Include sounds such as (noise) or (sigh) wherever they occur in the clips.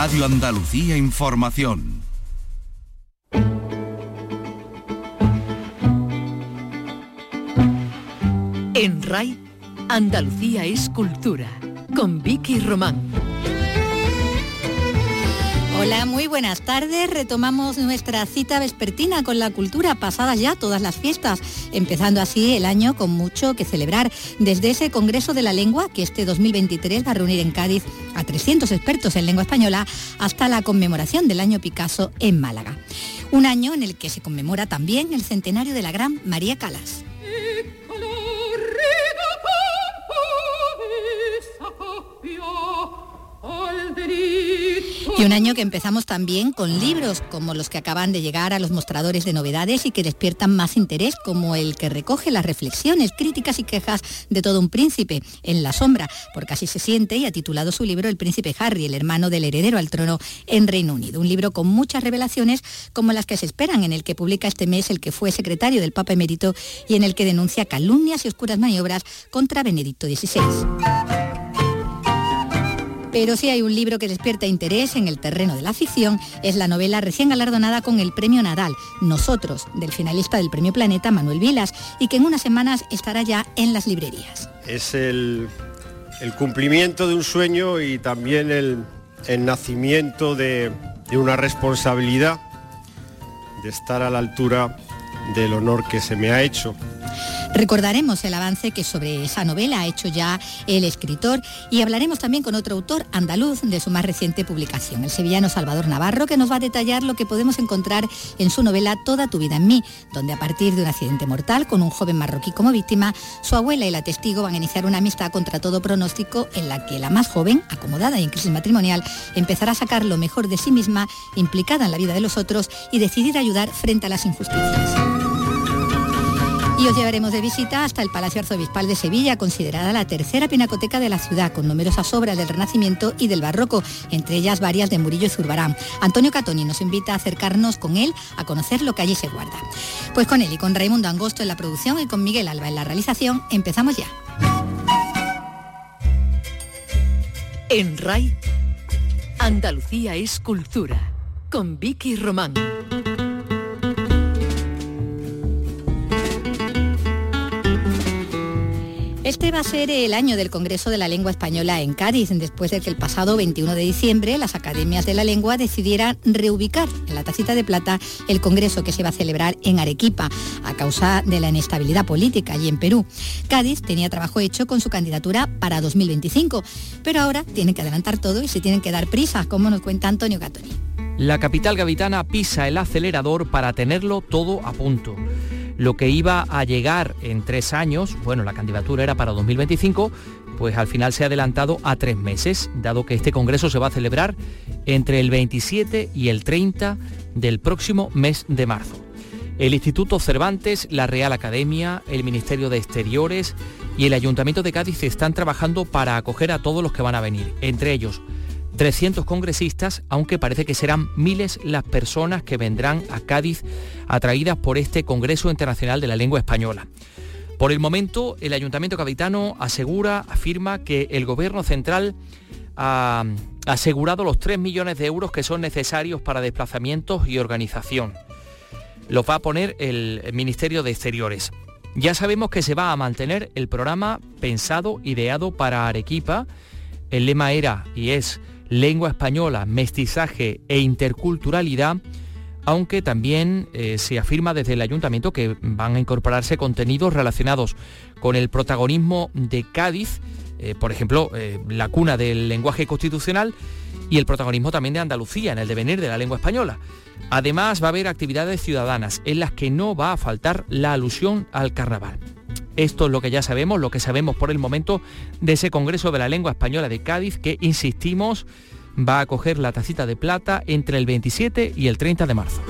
Radio Andalucía Información. En RAI, Andalucía es cultura, con Vicky Román. Hola, muy buenas tardes. Retomamos nuestra cita vespertina con la cultura, pasadas ya todas las fiestas, empezando así el año con mucho que celebrar. Desde ese Congreso de la Lengua, que este 2023 va a reunir en Cádiz a 300 expertos en lengua española, hasta la conmemoración del año Picasso en Málaga. Un año en el que se conmemora también el centenario de la gran María Calas. Y un año que empezamos también con libros como los que acaban de llegar a los mostradores de novedades y que despiertan más interés, como el que recoge las reflexiones, críticas y quejas de todo un príncipe en la sombra, porque así se siente y ha titulado su libro El príncipe Harry, el hermano del heredero al trono en Reino Unido. Un libro con muchas revelaciones como las que se esperan, en el que publica este mes el que fue secretario del Papa Emérito y en el que denuncia calumnias y oscuras maniobras contra Benedicto XVI. Pero si hay un libro que despierta interés en el terreno de la ficción, es la novela recién galardonada con el Premio Nadal, Nosotros, del finalista del Premio Planeta, Manuel Vilas, y que en unas semanas estará ya en las librerías. Es el, cumplimiento de un sueño y también el, nacimiento de, una responsabilidad de estar a la altura del honor que se me ha hecho Recordaremos el avance que sobre esa novela ha hecho ya el escritor y hablaremos también con otro autor andaluz de su más reciente publicación, el sevillano Salvador Navarro, que nos va a detallar lo que podemos encontrar en su novela Toda tu vida en mí, donde a partir de un accidente mortal con un joven marroquí como víctima, su abuela y la testigo van a iniciar una amistad contra todo pronóstico en la que la más joven, acomodada y en crisis matrimonial, empezará a sacar lo mejor de sí misma, implicada en la vida de los otros y decidir ayudar frente a las injusticias. Y os llevaremos de visita hasta el Palacio Arzobispal de Sevilla, considerada la tercera pinacoteca de la ciudad, con numerosas obras del Renacimiento y del Barroco, entre ellas varias de Murillo y Zurbarán. Antonio Catoni nos invita a acercarnos con él a conocer lo que allí se guarda. Pues con él y con Raimundo Angosto en la producción y con Miguel Alba en la realización, empezamos ya. En RAI, Andalucía es cultura, con Vicky Román. Este va a ser el año del Congreso de la Lengua Española en Cádiz, después de que el pasado 21 de diciembre las academias de la lengua decidieran reubicar en la tacita de plata el Congreso que se va a celebrar en Arequipa a causa de la inestabilidad política allí en Perú. Cádiz tenía trabajo hecho con su candidatura para 2025, pero ahora tienen que adelantar todo y se tienen que dar prisa, como nos cuenta Antonio Gatoni. La capital gavitana pisa el acelerador para tenerlo todo a punto lo que iba a llegar en tres años, bueno, la candidatura era para 2025, pues al final se ha adelantado a tres meses, dado que este Congreso se va a celebrar entre el 27 y el 30 del próximo mes de marzo. El Instituto Cervantes, la Real Academia, el Ministerio de Exteriores y el Ayuntamiento de Cádiz están trabajando para acoger a todos los que van a venir, entre ellos 300 congresistas, aunque parece que serán miles las personas que vendrán a Cádiz atraídas por este Congreso Internacional de la Lengua Española. Por el momento, el Ayuntamiento Capitano asegura, afirma que el Gobierno Central ha asegurado los 3 millones de euros que son necesarios para desplazamientos y organización. Los va a poner el Ministerio de Exteriores. Ya sabemos que se va a mantener el programa pensado, ideado para Arequipa. El lema era y es lengua española, mestizaje e interculturalidad, aunque también eh, se afirma desde el ayuntamiento que van a incorporarse contenidos relacionados con el protagonismo de Cádiz, eh, por ejemplo, eh, la cuna del lenguaje constitucional y el protagonismo también de Andalucía en el devenir de la lengua española. Además va a haber actividades ciudadanas en las que no va a faltar la alusión al carnaval. Esto es lo que ya sabemos, lo que sabemos por el momento de ese Congreso de la Lengua Española de Cádiz que, insistimos, va a coger la tacita de plata entre el 27 y el 30 de marzo.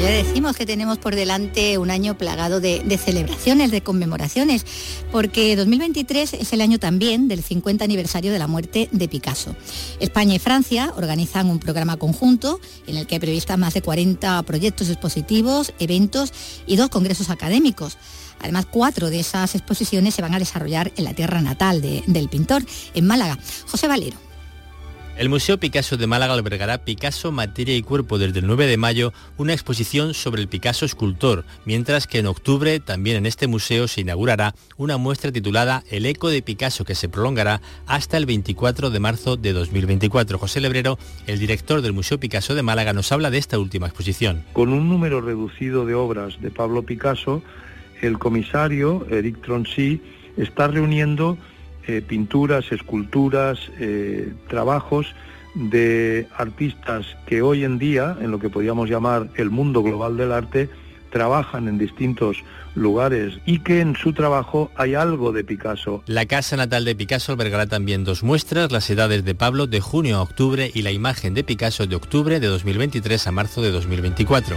Ya decimos que tenemos por delante un año plagado de, celebraciones, de conmemoraciones, porque 2023 es el año también del 50 aniversario de la muerte de Picasso. España y Francia organizan un programa conjunto en el que hay previstas más de 40 proyectos expositivos, eventos y dos congresos académicos. Además, cuatro de esas exposiciones se van a desarrollar en la tierra natal del pintor, en Málaga. José Valero. El Museo Picasso de Málaga albergará Picasso, Materia y Cuerpo desde el 9 de mayo, una exposición sobre el Picasso escultor, mientras que en octubre también en este museo se inaugurará una muestra titulada El eco de Picasso que se prolongará hasta el 24 de marzo de 2024. José Lebrero, el director del Museo Picasso de Málaga, nos habla de esta última exposición. Con un número reducido de obras de Pablo Picasso, el comisario, Eric Troncy, está reuniendo eh, pinturas, esculturas, eh, trabajos de artistas que hoy en día, en lo que podríamos llamar el mundo global del arte, trabajan en distintos lugares y que en su trabajo hay algo de Picasso. La casa natal de Picasso albergará también dos muestras, las edades de Pablo de junio a octubre y la imagen de Picasso de octubre de 2023 a marzo de 2024.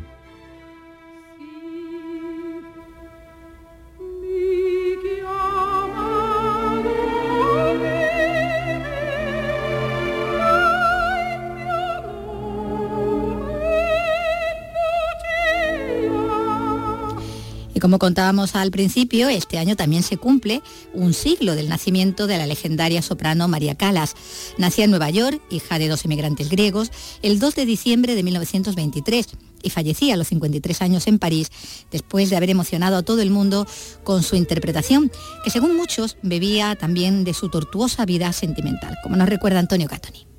Como contábamos al principio, este año también se cumple un siglo del nacimiento de la legendaria soprano María Calas. Nacía en Nueva York, hija de dos inmigrantes griegos, el 2 de diciembre de 1923 y fallecía a los 53 años en París después de haber emocionado a todo el mundo con su interpretación, que según muchos bebía también de su tortuosa vida sentimental, como nos recuerda Antonio Catoni.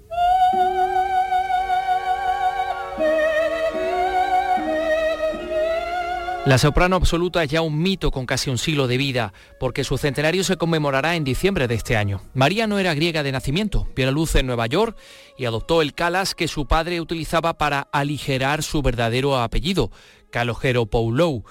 La soprano absoluta es ya un mito con casi un siglo de vida, porque su centenario se conmemorará en diciembre de este año. María no era griega de nacimiento, vio la luz en Nueva York y adoptó el calas que su padre utilizaba para aligerar su verdadero apellido, Calogero Poulou.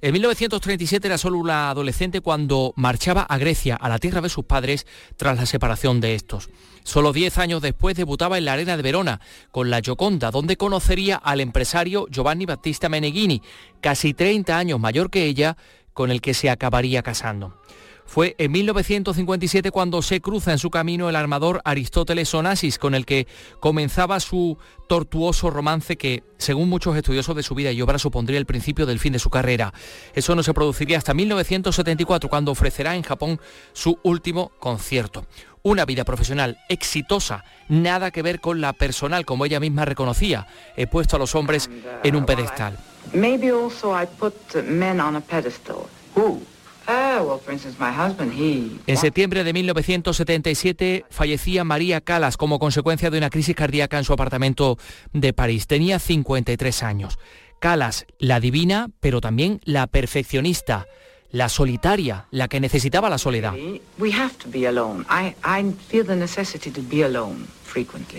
En 1937 era solo una adolescente cuando marchaba a Grecia, a la tierra de sus padres, tras la separación de estos. Solo 10 años después debutaba en la Arena de Verona con la Gioconda, donde conocería al empresario Giovanni Battista Meneghini, casi 30 años mayor que ella, con el que se acabaría casando. Fue en 1957 cuando se cruza en su camino el armador Aristóteles Onassis, con el que comenzaba su tortuoso romance que, según muchos estudiosos de su vida y obra, supondría el principio del fin de su carrera. Eso no se produciría hasta 1974, cuando ofrecerá en Japón su último concierto. Una vida profesional exitosa, nada que ver con la personal, como ella misma reconocía. He puesto a los hombres en un pedestal. Ah, en septiembre de 1977 fallecía María Calas como consecuencia de una crisis cardíaca en su apartamento de París. Tenía 53 años. Calas, la divina, pero también la perfeccionista la solitaria, la que necesitaba la soledad.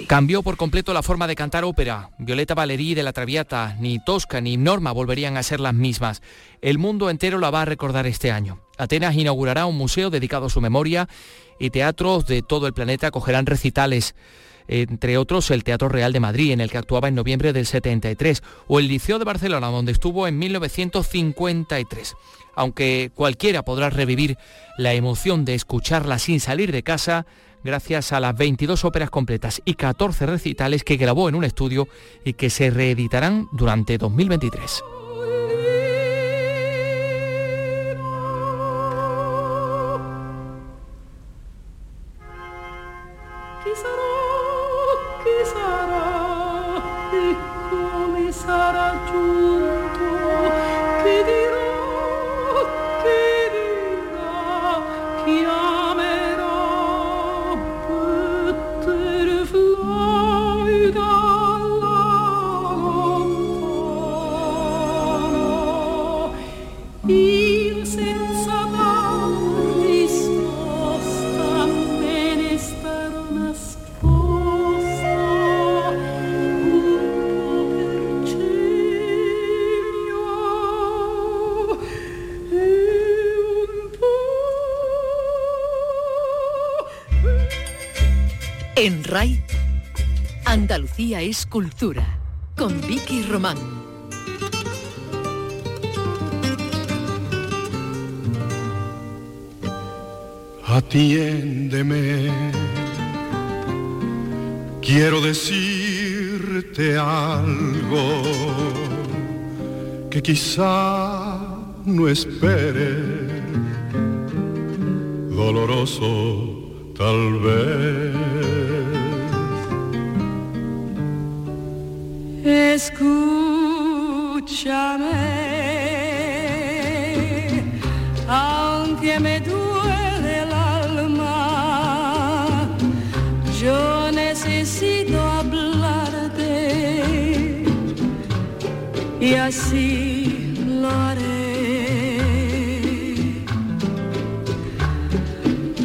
Cambió por completo la forma de cantar ópera. Violeta Valerí de la Traviata, ni Tosca ni Norma volverían a ser las mismas. El mundo entero la va a recordar este año. Atenas inaugurará un museo dedicado a su memoria y teatros de todo el planeta acogerán recitales entre otros el Teatro Real de Madrid, en el que actuaba en noviembre del 73, o el Liceo de Barcelona, donde estuvo en 1953 aunque cualquiera podrá revivir la emoción de escucharla sin salir de casa gracias a las 22 óperas completas y 14 recitales que grabó en un estudio y que se reeditarán durante 2023. Andalucía es cultura, con Vicky Román. Atiéndeme, quiero decirte algo que quizá no espere, doloroso tal vez. Así lo haré.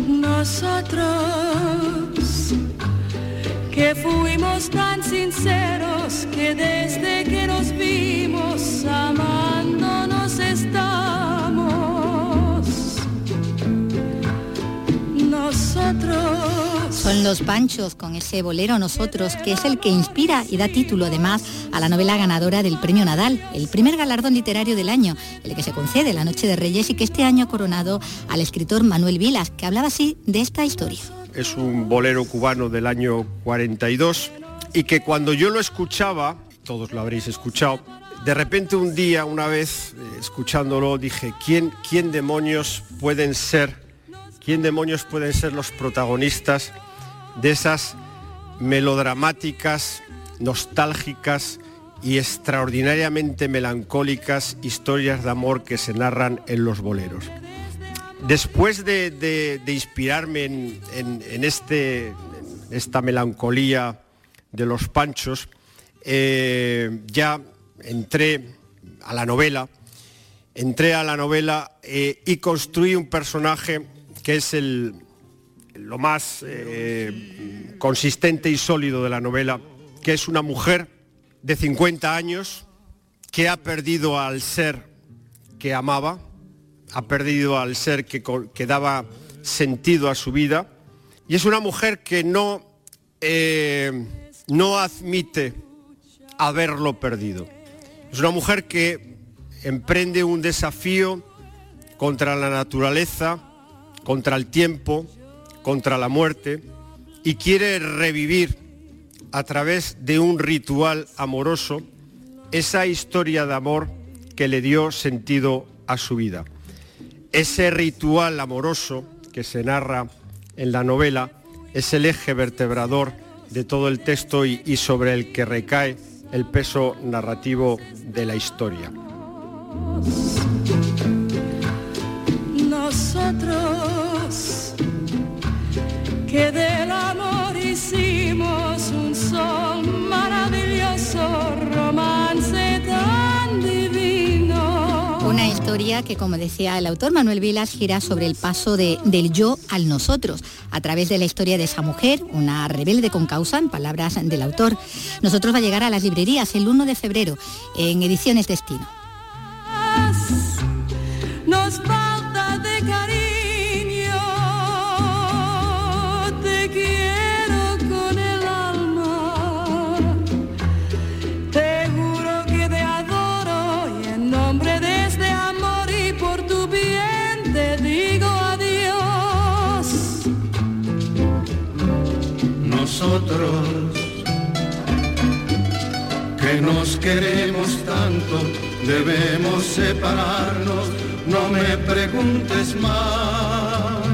Nosotros que fuimos tan sinceros que desde que nos vimos amándonos estamos. Nosotros. Son los Panchos ese bolero Nosotros, que es el que inspira y da título además a la novela ganadora del Premio Nadal, el primer galardón literario del año, el que se concede la Noche de Reyes y que este año ha coronado al escritor Manuel Vilas, que hablaba así de esta historia. Es un bolero cubano del año 42 y que cuando yo lo escuchaba, todos lo habréis escuchado, de repente un día, una vez, eh, escuchándolo, dije, ¿quién, ¿quién demonios pueden ser, quién demonios pueden ser los protagonistas de esas melodramáticas, nostálgicas y extraordinariamente melancólicas historias de amor que se narran en los boleros? Después de, inspirarme este, en esta melancolía de los panchos, eh, ya entré a la novela, entré a la novela eh, y construí un personaje que es el, lo más eh, consistente y sólido de la novela, que es una mujer de 50 años que ha perdido al ser que amaba, ha perdido al ser que, daba sentido a su vida, y es una mujer que no, eh, no admite haberlo perdido. Es una mujer que emprende un desafío contra la naturaleza, contra el tiempo, contra la muerte, y quiere revivir a través de un ritual amoroso esa historia de amor que le dio sentido a su vida. Ese ritual amoroso que se narra en la novela es el eje vertebrador de todo el texto y, sobre el que recae el peso narrativo de la historia. Nosotros que del amor hicimos un sol maravilloso, romance tan divino. Una historia que, como decía el autor Manuel Vilas, gira sobre el paso de- del yo al nosotros, a través de la historia de esa mujer, una rebelde con causa, en palabras del autor. Nosotros va a llegar a las librerías el 1 de febrero, en Ediciones Destino. Nosotros que nos queremos tanto, debemos separarnos, no me preguntes más.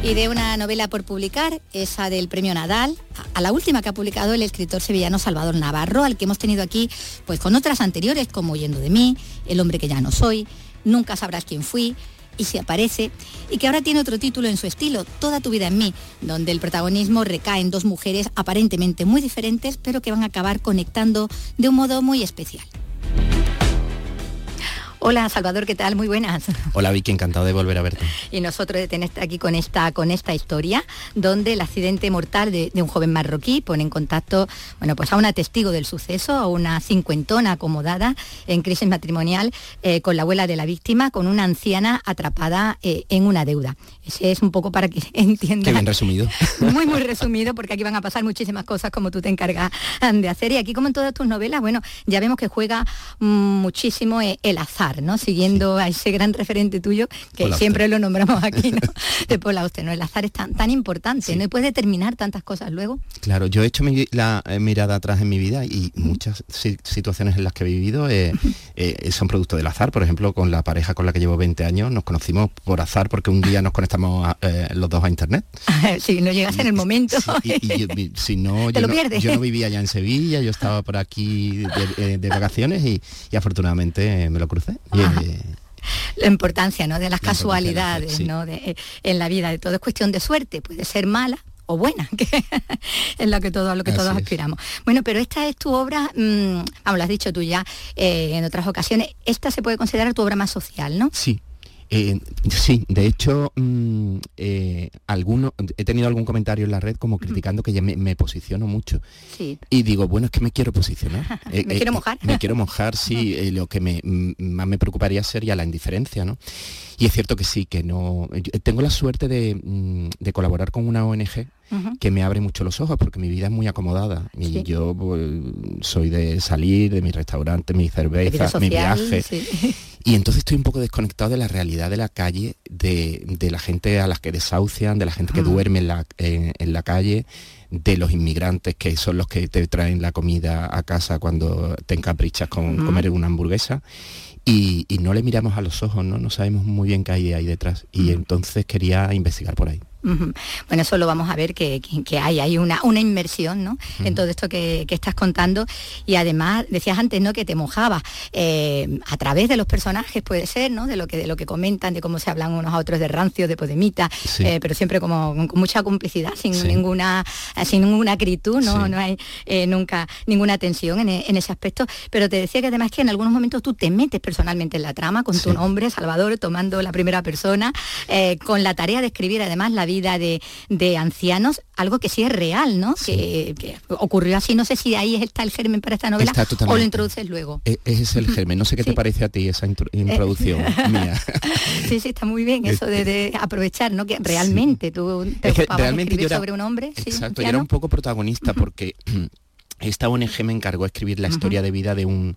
Y de una novela por publicar, esa del premio Nadal, a la última que ha publicado el escritor sevillano Salvador Navarro, al que hemos tenido aquí pues con otras anteriores como Yendo de mí, El hombre que ya no soy, Nunca sabrás quién fui, y se aparece, y que ahora tiene otro título en su estilo, Toda tu vida en mí, donde el protagonismo recae en dos mujeres aparentemente muy diferentes, pero que van a acabar conectando de un modo muy especial. Hola Salvador, ¿qué tal? Muy buenas. Hola Vicky, encantado de volver a verte. Y nosotros de tenerte aquí con esta, con esta historia, donde el accidente mortal de, de, un joven marroquí pone en contacto, bueno, pues a una testigo del suceso, a una cincuentona acomodada en crisis matrimonial eh, con la abuela de la víctima, con una anciana atrapada eh, en una deuda. Ese es un poco para que (laughs) entiendan. Qué bien resumido. (laughs) Muy, muy resumido, porque aquí van a pasar muchísimas cosas como tú te encargas de hacer. Y aquí, como en todas tus novelas, bueno, ya vemos que juega muchísimo eh, el azar ¿no? Siguiendo sí. a ese gran referente tuyo, que Paul siempre Auster. lo nombramos aquí, ¿no? (laughs) de Paul Auster, ¿no? El azar es tan, tan importante, sí. ¿no? Y puede determinar tantas cosas luego. Claro, yo he hecho mi, la eh, mirada atrás en mi vida y muchas si, situaciones en las que he vivido eh, eh, son producto del azar. Por ejemplo, con la pareja con la que llevo 20 años nos conocimos por azar porque un día nos conectamos a, los dos a internet. (laughs) si no llegas en el momento. y, y, si no (laughs) yo, lo no, pierdes. yo no vivía ya en Sevilla, yo estaba por aquí de, de vacaciones y, y afortunadamente me lo crucé. Eh, la importancia ¿no? de las la casualidades sí. ¿no? de, eh, en la vida de todo es cuestión de suerte puede ser mala o buena, (laughs) que es lo que todo, a lo que Así todos es. aspiramos. Bueno, pero esta es tu obra, mmm, vamos, lo has dicho tú ya eh, en otras ocasiones, esta se puede considerar tu obra más social, ¿no? Sí, eh, (laughs) sí, de hecho, mmm, eh, alguno, he tenido algún comentario en la red como criticando que ya me, me posiciono mucho. Sí. Y digo, bueno, es que me quiero posicionar. (laughs) me eh, quiero mojar. me quiero mojar, sí. lo que me, más me preocuparía sería la indiferencia, ¿no? Y es cierto que sí, que no... Tengo la suerte de, mm, de colaborar con una ONG Uh -huh. que me abre mucho los ojos porque mi vida es muy acomodada y sí. yo pues, soy de salir de mi restaurante, mi cerveza, mi viaje sí. (laughs) y entonces estoy un poco desconectado de la realidad de la calle, de, de la gente a las que desahucian, de la gente que -huh. duerme en la, en, en la calle de los inmigrantes que son los que te traen la comida a casa cuando te encaprichas con -huh. comer una hamburguesa y, y, no le miramos a los ojos, ¿no? No sabemos muy bien qué hay ahí detrás. Y -huh. entonces quería investigar por ahí. Bueno, eso lo vamos a ver que, hay, hay una, una inmersión ¿no? uh -huh. en todo esto que, que, estás contando y además decías antes ¿no? que te mojabas eh, a través de los personajes puede ser, ¿no? de lo que de lo que comentan, de cómo se hablan unos a otros de rancio, de podemita, sí. eh, pero siempre como con, mucha complicidad, sin sí. ninguna sin ninguna acritud, no, sí. no hay eh, nunca ninguna tensión en, en, ese aspecto, pero te decía que además que en algunos momentos tú te metes personalmente en la trama con tu nombre, Salvador, tomando la primera persona, con la tarea de escribir además la vida de, de ancianos, algo que sí es real, ¿no? Sí. Que, que, ocurrió así, no sé si ahí está el germen para esta novela o lo introduces luego. E es el germen, no sé qué sí. te parece a ti esa introducción (laughs) mía. Sí, sí, está muy bien eso de, de aprovechar, ¿no? Que realmente sí. tú te es que realmente de yo era, sobre un hombre. Exacto, yo era un poco protagonista porque (clears throat) esta ONG me encargó de escribir la historia uh -huh. de vida de un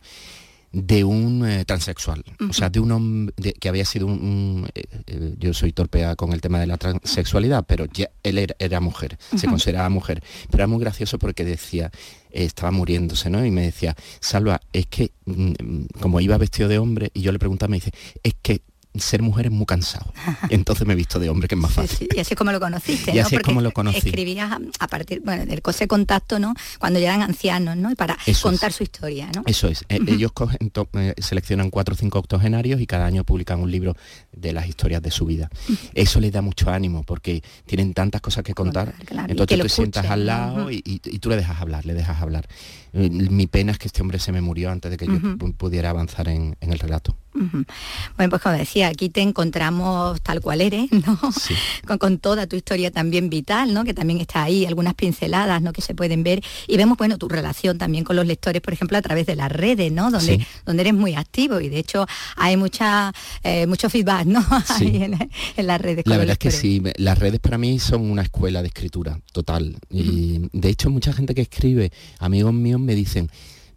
de un eh, transexual, uh -huh. o sea, de un hombre que había sido un... un eh, eh, yo soy torpea con el tema de la transexualidad, pero ya él era, era mujer, uh -huh. se consideraba mujer. Pero era muy gracioso porque decía, estaba muriéndose, ¿no? Y me decía, Salva, es que, mm, como iba vestido de hombre, y yo le preguntaba, me dice, es que ser mujer es muy cansado. (laughs) Entonces me he visto de hombre, que es más fácil. Sí, sí. Y así es como lo conociste, y ¿no? así es como lo conocí. Escribías a, partir, bueno, del cose contacto, ¿no? Cuando ya eran ancianos, ¿no? Y para Eso contar es. su historia, ¿no? Eso es. Uh -huh. Ellos cogen, eh, seleccionan cuatro o cinco octogenarios y cada año publican un libro de las historias de su vida. Uh -huh. Eso les da mucho ánimo porque tienen tantas cosas que contar. Claro, Entonces tú te sientas al lado uh -huh. y, y, tú le dejas hablar, le dejas hablar. Eh, mi pena es que este hombre se me murió antes de que yo pudiera avanzar en, en el relato. Bueno, pues como decía, aquí te encontramos tal cual eres, (laughs) ¿no? Sí. Con, con, toda tu historia también vital, ¿no? Que también está ahí, algunas pinceladas, ¿no? Que se pueden ver. Y vemos, bueno, tu relación también con los lectores, por ejemplo, a través de las redes, ¿no? Donde, sí. donde eres muy activo y de hecho hay mucha, eh, mucho feedback, ¿no? (laughs) Sí. Ahí en, en, las redes. La verdad es que sí, las redes para mí son una escuela de escritura total. Y uh -huh. de hecho mucha gente que escribe, amigos míos me dicen,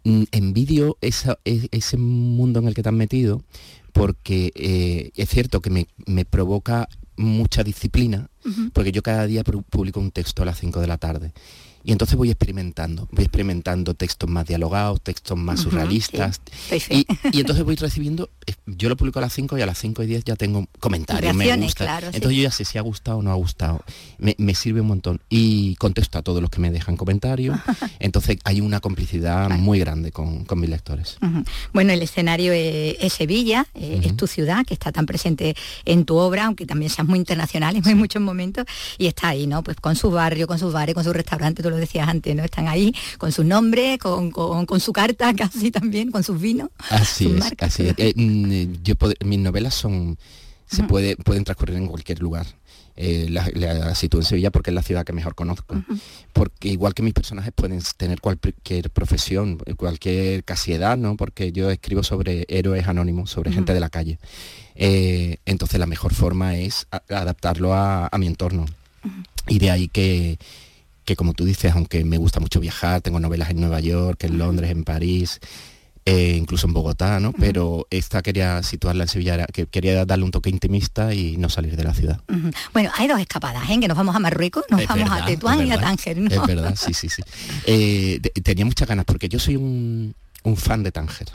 Mm, envidio esa, ese mundo en el que te has metido porque eh, es cierto que me, me, provoca mucha disciplina, uh -huh. porque yo cada día publico un texto a las 5 de la tarde. Y entonces voy experimentando, voy experimentando textos más dialogados, textos más surrealistas. sí. Sí, sí. Y, y entonces voy recibiendo, yo lo publico a las 5 y a las 5 y 10 ya tengo comentarios, me gusta. claro, entonces yo ya sé si ha gustado o no ha gustado. Me, me sirve un montón. Y contesto a todos los que me dejan comentarios. (laughs) entonces hay una complicidad muy grande con, con mis lectores. Bueno, el escenario es, es Sevilla, eh, es tu ciudad, que está tan presente en tu obra, aunque también seas muy internacional en muchos momentos, y está ahí, ¿no? Pues con su barrio, con sus bares, con su restaurante, tú lo decías antes, ¿no? Están ahí con sus nombres, con, con- con su carta (laughs) casi también, con sus vinos. Así sus es, marcas. así es. Eh, mm, yo pod- mis novelas son se puede, pueden transcurrir en cualquier lugar. Eh, la, la sitúo en Sevilla porque es la ciudad que mejor conozco. Porque igual que mis personajes pueden tener cualquier profesión, cualquier casi edad, ¿no? Porque yo escribo sobre héroes anónimos, sobre gente de la calle. Eh, entonces la mejor forma es a- adaptarlo a, a mi entorno. Y de ahí que, que, como tú dices, aunque me gusta mucho viajar, tengo novelas en Nueva York, en Londres, en París, eh, incluso en Bogotá, ¿no? Pero esta quería situarla en Sevilla, que quería darle un toque intimista y no salir de la ciudad. Bueno, hay dos escapadas, ¿eh? Que nos vamos a Marruecos, nos Es vamos a Tetuán y a. Tánger, ¿no? Es verdad, sí, sí, sí. Eh, te- tenía muchas ganas porque yo soy un, un fan de Tánger.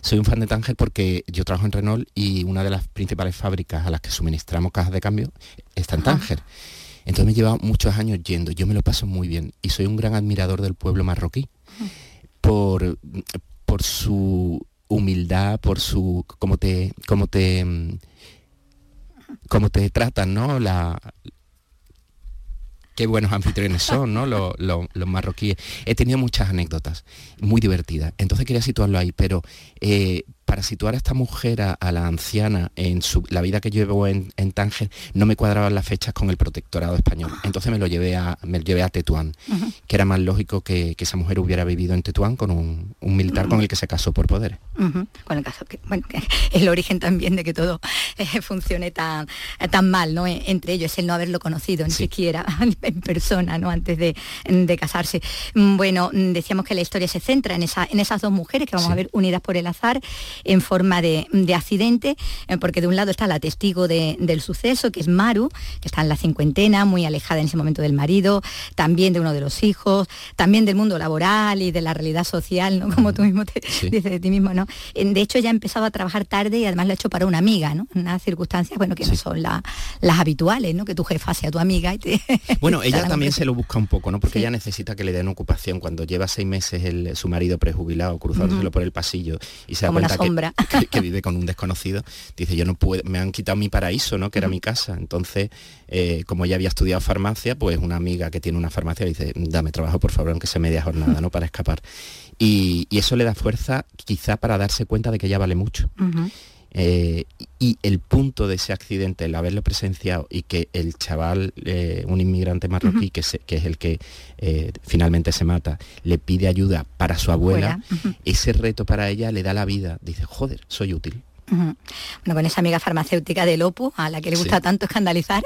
Soy un fan de Tánger porque yo trabajo en Renault y una de las principales fábricas a las que suministramos cajas de cambio está en Tánger. Entonces me lleva muchos años yendo, yo me lo paso muy bien y soy un gran admirador del pueblo marroquí por, por su humildad, por su cómo te cómo te cómo te tratan, ¿no? Qué buenos anfitriones son, ¿no? Los marroquíes. He tenido muchas anécdotas muy divertidas. Entonces quería situarlo ahí, pero eh, para situar a esta mujer, a, a la anciana, en su, la vida que llevo en, en Tánger, no me cuadraban las fechas con el protectorado español. Entonces me lo llevé a, me lo llevé a Tetuán, que era más lógico que, que esa mujer hubiera vivido en Tetuán con un, un militar con el que se casó por poderes. Ujú. Con el caso que, bueno, que es (laughs) el origen también de que todo (laughs) eh, funcione tan, tan mal, ¿no? E- Entre ellos, el no haberlo conocido ni siquiera (laughs) en persona, ¿no? Antes de, de casarse. Bueno, decíamos que la historia se centra en, esa, en esas dos mujeres que vamos a ver unidas por el azar en forma de, de accidente, eh, porque de un lado está la testigo de- del suceso, que es Maru, que está en la cincuentena, muy alejada en ese momento del marido, también de uno de los hijos, también del mundo laboral y de la realidad social, ¿no? Como tú mismo te dices de ti mismo, ¿no? En- De hecho, ya ha empezado a trabajar tarde y además lo ha hecho para una amiga, ¿no? Unas circunstancias, bueno, que no son la- las habituales, ¿no? Que tu jefa sea tu amiga y te... (laughs) Bueno, ella también se lo busca un poco, ¿no? Porque Sí. ella necesita que le den ocupación. Cuando lleva seis meses el- su marido prejubilado cruzándoselo Ujú. por el pasillo y se da Como cuenta que- que, que vive con un desconocido, dice, yo no puedo, me han quitado mi paraíso, ¿no? Que era mi casa. Entonces, eh, como ella había estudiado farmacia, pues una amiga que tiene una farmacia dice, dame trabajo, por favor, aunque sea media jornada, ¿no? Para escapar. Y, y eso le da fuerza quizá para darse cuenta de que ella vale mucho. Eh, y el punto de ese accidente, el haberlo presenciado y que el chaval, eh, un inmigrante marroquí, que, se- que es el que eh, finalmente se mata, le pide ayuda para su abuela, ese reto para ella le da la vida. Dice, joder, soy útil. Bueno, con esa amiga farmacéutica del Opus, a la que le gusta Sí. tanto escandalizar,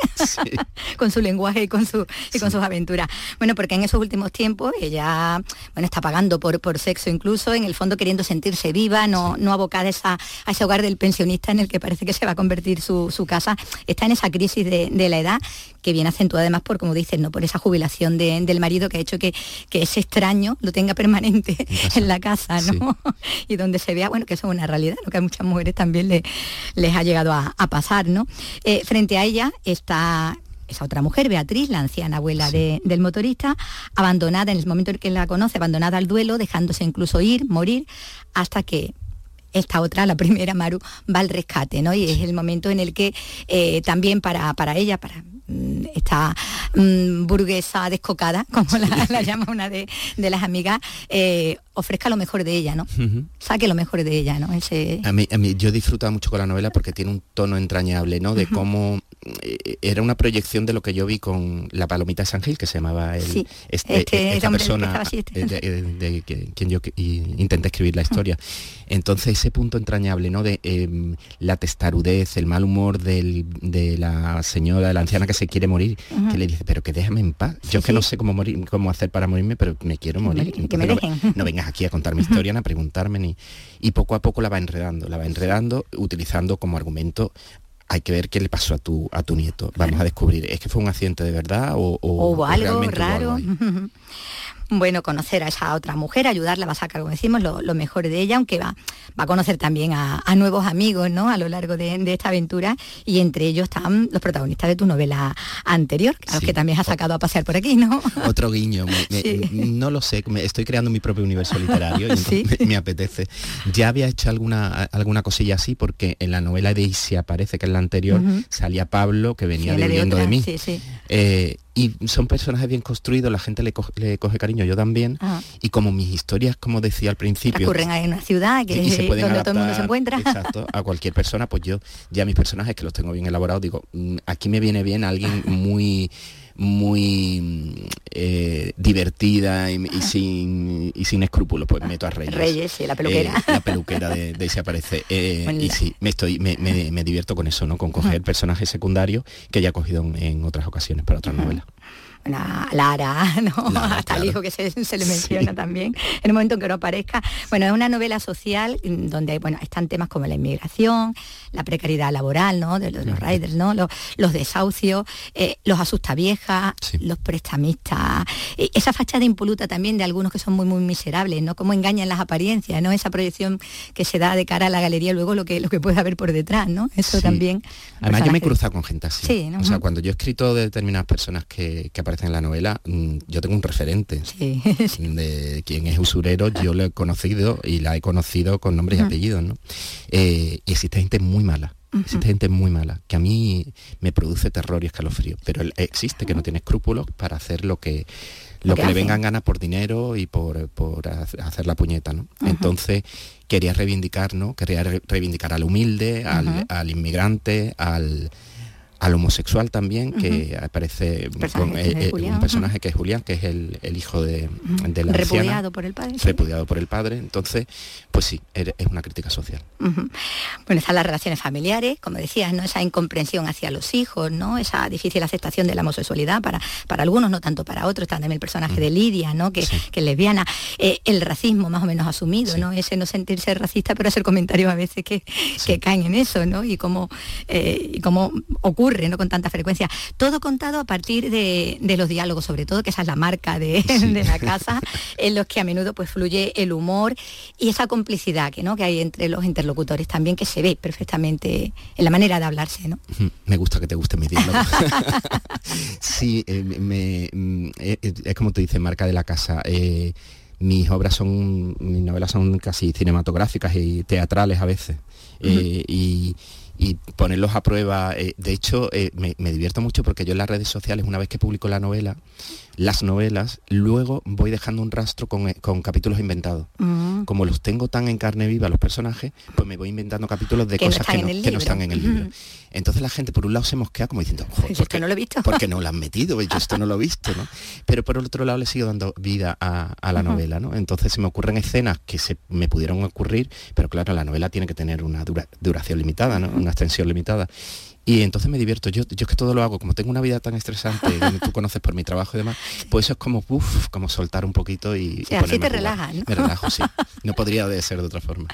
(laughs) con su lenguaje y con, su, y con sus aventuras. Bueno, porque en esos últimos tiempos ella bueno, está pagando por, por sexo incluso, en el fondo queriendo sentirse viva, no, no abocada a, esa- a ese hogar del pensionista en el que parece que se va a convertir su, su casa. Está en esa crisis de, de la edad que viene acentuada además por, como dices, ¿no? por esa jubilación de- del marido que ha hecho que, que ese extraño lo tenga permanente en (laughs) la casa, ¿no? (laughs) y donde se vea, bueno, que eso es una realidad, lo que a muchas mujeres también le- les ha llegado a, a pasar, ¿no? Eh, frente a ella está esa otra mujer, Beatriz, la anciana abuela de- del motorista, abandonada en el momento en que la conoce, abandonada al duelo, dejándose incluso ir, morir, hasta que esta otra, la (laughs) primera Maru, va al rescate, ¿no? Y es el momento en el que eh, también para, para ella, para mm, esta mm, burguesa descocada, como la, la llama una de, de las amigas, eh, ofrezca lo mejor de ella, ¿no? Saque lo mejor de ella, ¿no? Ese, A mí, a mí- yo disfruto mucho con la novela porque tiene un tono entrañable, ¿no? De cómo eh, era una proyección de lo que yo vi con la palomita San Gil, que se llamaba el, Sí, este- este esta persona de, de- de que- quien yo intenté escribir la historia. Entonces ese punto entrañable, ¿no? De em, la testarudez, el mal humor del- de la señora, de la anciana que se quiere morir, que le dice, pero que déjame en paz. Yo es que no sé cómo morir, cómo hacer para morirme, pero me quiero morir. que me Entonces, no, dejen. no vengas aquí a contar mi historia, a preguntarme, ni. Y poco a poco la va enredando, la va enredando, utilizando como argumento hay que ver qué le pasó a tu, a tu nieto. Vamos a descubrir, ¿es que fue un accidente de verdad o, o- algo realmente hubo raro. (laughs) Bueno, conocer a esa otra mujer, ayudarla, va a sacar, como decimos, lo, lo mejor de ella, aunque va, va a conocer también a, a nuevos amigos, ¿no? A lo largo de, de esta aventura, y entre ellos están los protagonistas de tu novela anterior, a los Sí. que también has sacado a pasear por aquí, ¿no? Otro guiño, me- me- Sí. no lo sé, me- estoy creando mi propio universo literario y Sí. me, me apetece. Ya había hecho alguna, alguna cosilla así porque en la novela de Isia, parece que en la anterior, salía Pablo que venía de viviendo de otra, mí. Sí, sí. Eh, y son personajes bien construidos, la gente le, co- le coge cariño, yo también. Ah. Y como mis historias, como decía al principio, Transcurren en una ciudad que, y se pueden donde todo el mundo se adaptar, encuentra. exacto, a cualquier persona, pues yo ya mis personajes que los tengo bien elaborados, digo, mm, aquí me viene bien alguien (laughs) muy muy eh, divertida y, y sin y sin escrúpulos, pues meto a Reyes. Reyes, sí, la peluquera. Eh, la peluquera de, de Se aparece. (laughs) Eh, Bueno, y sí, me estoy, me, me- me divierto con eso, ¿no? Con coger personajes secundarios que ya he cogido en, en otras ocasiones para otras novelas. Una Lara, (laughs) ¿no? Lara, Hasta el hijo que se, se le menciona también, en el momento en que no aparezca. Bueno, es una novela social mm, donde bueno, están temas como la inmigración, la precariedad laboral, ¿no? De los, los riders, ¿no? Los, los desahucios, eh, los asustaviejas, los prestamistas, eh, esa fachada impoluta también de algunos que son muy, muy miserables, ¿no? Cómo engañan las apariencias, ¿no? Esa proyección que se da de cara a la galería, luego lo que, lo que puede haber por detrás, ¿no? Eso Sí. también. Además, yo me he cruzado con gente así. Sí, ¿no? O sea, cuando yo he escrito de determinadas personas que, que aparecen en la novela, mm, yo tengo un referente. Sí, (laughs) De quien es usurero, yo lo he conocido y la he conocido con nombres y Ujú. apellidos, ¿no? Eh, y existe gente muy mala. Existe gente muy mala, que a mí me produce terror y escalofrío, pero él existe que no tiene escrúpulos para hacer lo que lo que, que le vengan ganas por dinero y por, por ha- hacer la puñeta, ¿no? Entonces quería reivindicar, ¿no? Quería re- reivindicar al humilde, al inmigrante, al, al homosexual también, que aparece con eh, eh, Julián, un personaje que es Julián, que es el, el hijo de, de la anciana, Repudiado por el padre. sí. repudiado por el padre. Entonces, pues sí, er- es una crítica social. Bueno, están las relaciones familiares, como decías, ¿no? Esa incomprensión hacia los hijos, ¿no? Esa difícil aceptación de la homosexualidad para, para algunos, no tanto para otros. Está también el personaje de Lidia, ¿no? Que, que es lesbiana. Eh, el racismo más o menos asumido, ¿no? Ese no sentirse racista, pero hacer comentarios a veces que, que caen en eso, ¿no? Y cómo, eh, y cómo ocurre, ¿no? Con tanta frecuencia. Todo contado a partir de, de los diálogos, sobre todo, que esa es la marca de, (laughs) de la casa, en los que a menudo pues fluye el humor y esa complicidad que, ¿no? que hay entre los interlocutores también, que se ve perfectamente en la manera de hablarse, ¿no? Me gusta que te guste mi diálogo. (laughs) sí, eh, me- mm, eh, eh, es como tú dices, marca de la casa. Eh, mis obras son, mis novelas son casi cinematográficas y teatrales a veces. Y, y ponerlos a prueba, eh, de hecho, eh, me, me divierto mucho porque yo en las redes sociales, una vez que publico la novela, las novelas, luego voy dejando un rastro con, eh, con capítulos inventados. Mm. Como los tengo tan en carne viva los personajes, pues me voy inventando capítulos de Que cosas que, no, que están en el libro. Entonces la gente por un lado se mosquea como diciendo, "Joder, Yo ¿por esto qué- no lo he visto. ¿por qué no lo han metido? Yo esto no lo he visto, ¿no? Pero por el otro lado le sigo dando vida a, a la novela, ¿no? Entonces se me ocurren escenas que se me pudieron ocurrir, pero claro, la novela tiene que tener una dura- duración limitada, ¿no? Una extensión limitada. Y entonces me divierto. Yo, yo es que todo lo hago, como tengo una vida tan estresante, tú conoces por mi trabajo y demás, (laughs) pues eso es como, uff, como soltar un poquito y... y Sí, así te relajas, ¿no? Me relajo, sí. (laughs) No podría de ser de otra forma.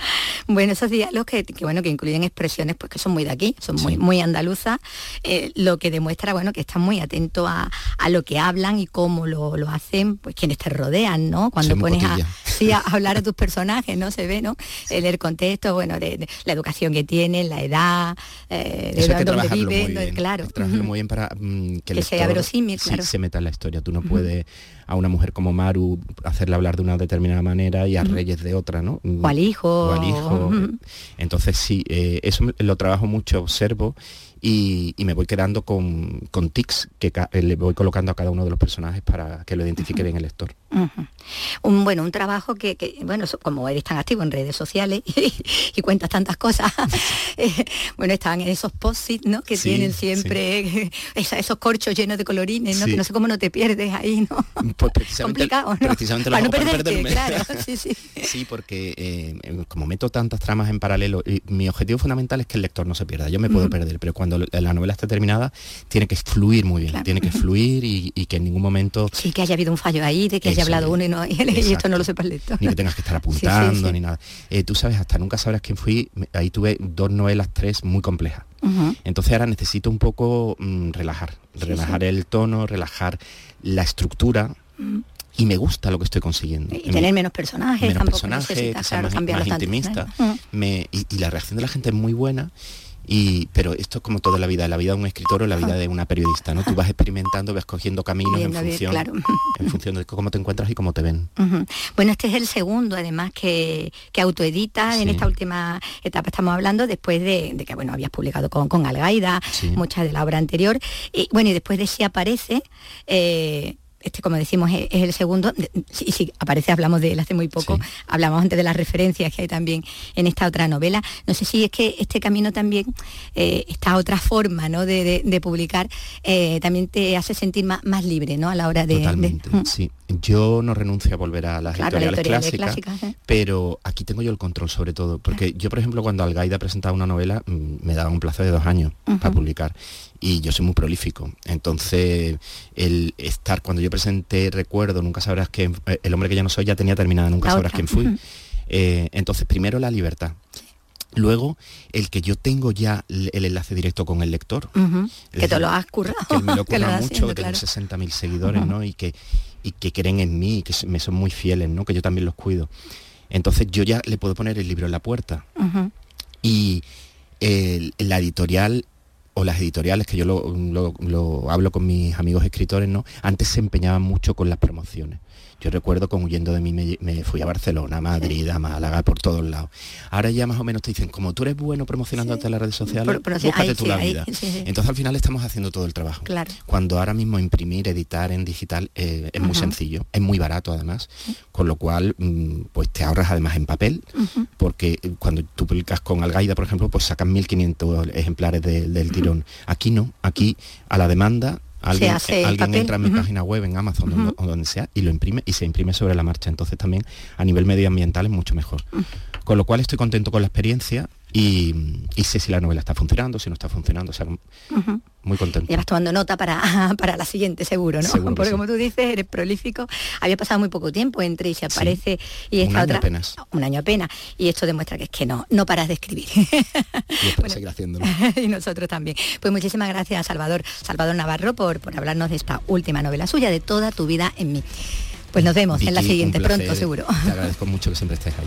Bueno, esos diálogos que, que, bueno que incluyen expresiones pues que son muy de aquí, son muy, muy andaluzas, eh, lo que demuestra bueno que están muy atentos a, a lo que hablan y cómo lo, lo hacen pues quienes te rodean, ¿no? Cuando Soy pones a, sí, a (laughs) hablar a tus personajes, ¿no? Se ve, ¿no? El, el contexto, bueno, de, de la educación que tienen, la edad, eh, de Trabajarlo muy bien. claro. Trabajarlo muy bien para mm, que, el Que sea lector, verosímil, sí, claro. se meta en la historia. Tú no puedes a una mujer como Maru hacerla hablar de una determinada manera y a. Reyes de otra, ¿no? O al hijo. O al hijo. Entonces sí, eh, eso lo trabajo mucho, observo y, y me voy quedando con, con tics que eh, le voy colocando a cada uno de los personajes para que lo identifique bien el lector. Un, bueno, un trabajo que, que, bueno, como eres tan activo en redes sociales (laughs) y, cuentas tantas cosas, (laughs) eh, bueno, están esos post-it, ¿no? Que Sí, tienen siempre (laughs) esa- esos corchos llenos de colorines, ¿no? Sí. Que no sé cómo no te pierdes ahí, ¿no? Pues precisamente, Complicado, ¿no? precisamente lo Para no perderte, perderme. claro, sí, sí. Sí, porque eh, como meto tantas tramas en paralelo, y mi objetivo fundamental es que el lector no se pierda. Yo me puedo perder, pero cuando la novela está terminada, tiene que fluir muy bien, Claro. tiene que fluir y, y que en ningún momento Sí, que haya habido un fallo ahí, de que haya hablado uno y, no, y esto Exacto. no lo sepa el lector. ni que tengas que estar (laughs) apuntando ni nada. Eh, tú sabes, hasta nunca sabrás quién fui. Ahí tuve dos novelas, tres muy complejas. Entonces ahora necesito un poco mm, relajar, relajar el tono, relajar la estructura. Y me gusta lo que estoy consiguiendo. Y tener menos personajes, menos personajes, que sea claro, más, más tanto, intimista. ¿no? Me- y, y la reacción de la gente es muy buena. Y, pero esto es como toda la vida, la vida de un escritor o la vida de una periodista, ¿no? Tú vas experimentando, vas cogiendo caminos en bien, función, claro. en función de cómo te encuentras y cómo te ven. Bueno, este es el segundo, además, que, que autoedita en esta última etapa. Estamos hablando después de, de que, bueno, habías publicado con, con Algaida, Sí. mucha de la obra anterior. Y bueno, y después de Si aparece, eh, este, como decimos, es, es el segundo. Y si aparece, hablamos de él hace muy poco. Hablamos antes de las referencias que hay también en esta otra novela. No sé si es que este camino también, eh, esta otra forma ¿no? de, de- de publicar, eh, también te hace sentir más, más libre ¿no? a la hora de... de- Totalmente, Mm. sí. Yo no renuncio a volver a las Claro, editoriales clásicas, clásicas, ¿eh? pero aquí tengo yo el control sobre todo, porque yo, por ejemplo, cuando Algaida presentaba una novela, mm, me daba un plazo de dos años para publicar, y yo soy muy prolífico. Entonces, el estar, cuando yo presenté Recuerdo, Nunca sabrás que El hombre que ya no soy, ya tenía terminada Nunca sabrás quién fui. Eh, entonces, primero la libertad. Luego, el que yo tengo ya el enlace directo con el lector. Que te lo has currado. que me lo (laughs) has mucho, haciendo, que tengo claro. 60.000 seguidores. ¿no? Y que, y que creen en mí, que me son muy fieles, ¿no? Que yo también los cuido. Entonces yo ya le puedo poner el libro en la puerta. Y el- la editorial o las editoriales, que yo lo, lo- lo hablo con mis amigos escritores, ¿no? Antes se empeñaban mucho con las promociones. Yo recuerdo con Huyendo de mí me, me fui a Barcelona, a Madrid, a Málaga, por todos lados. Ahora ya más o menos te dicen, como tú eres bueno promocionándote en las redes sociales, promoci- búscate ahí tú sí, la ahí, vida. sí, sí. Entonces al final estamos haciendo todo el trabajo. Claro. Cuando ahora mismo imprimir, editar en digital eh, es muy sencillo, es muy barato además, con lo cual mm, pues te ahorras además en papel, porque eh, cuando tú publicas con Algaida, por ejemplo, pues sacan 1500 ejemplares de- del tirón. Aquí no, aquí a la demanda alguien, hace eh, alguien papel, entra en mi página web, en Amazon o donde sea, y lo imprime y se imprime sobre la marcha. Entonces también a nivel medioambiental es mucho mejor. Con lo cual estoy contento con la experiencia y, y sé si la novela está funcionando, si no está funcionando, o sea, muy contento. Ya vas tomando nota para, (laughs) para la siguiente, seguro, ¿no? Seguro Porque sí. como tú dices, eres prolífico. Había pasado muy poco tiempo entre y se aparece y Un esta año otra. apenas. Un año apenas. Y esto demuestra que es que no, no paras de escribir. Y espero seguir haciéndolo. (laughs) y nosotros también. Pues muchísimas gracias, Salvador, Salvador Navarro, por, por hablarnos de esta última novela suya, de toda tu vida en mí. Pues nos vemos en la un siguiente, pronto seguro. Te agradezco mucho que siempre estés ahí.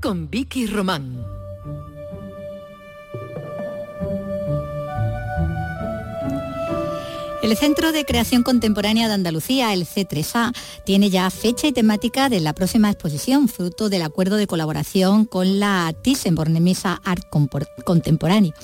Con Vicky Román. El Centro de Creación Contemporánea de Andalucía, el C3A, tiene ya fecha y temática de la próxima exposición, fruto del acuerdo de colaboración con la Thyssen-Bornemisza Art Contemporáneo.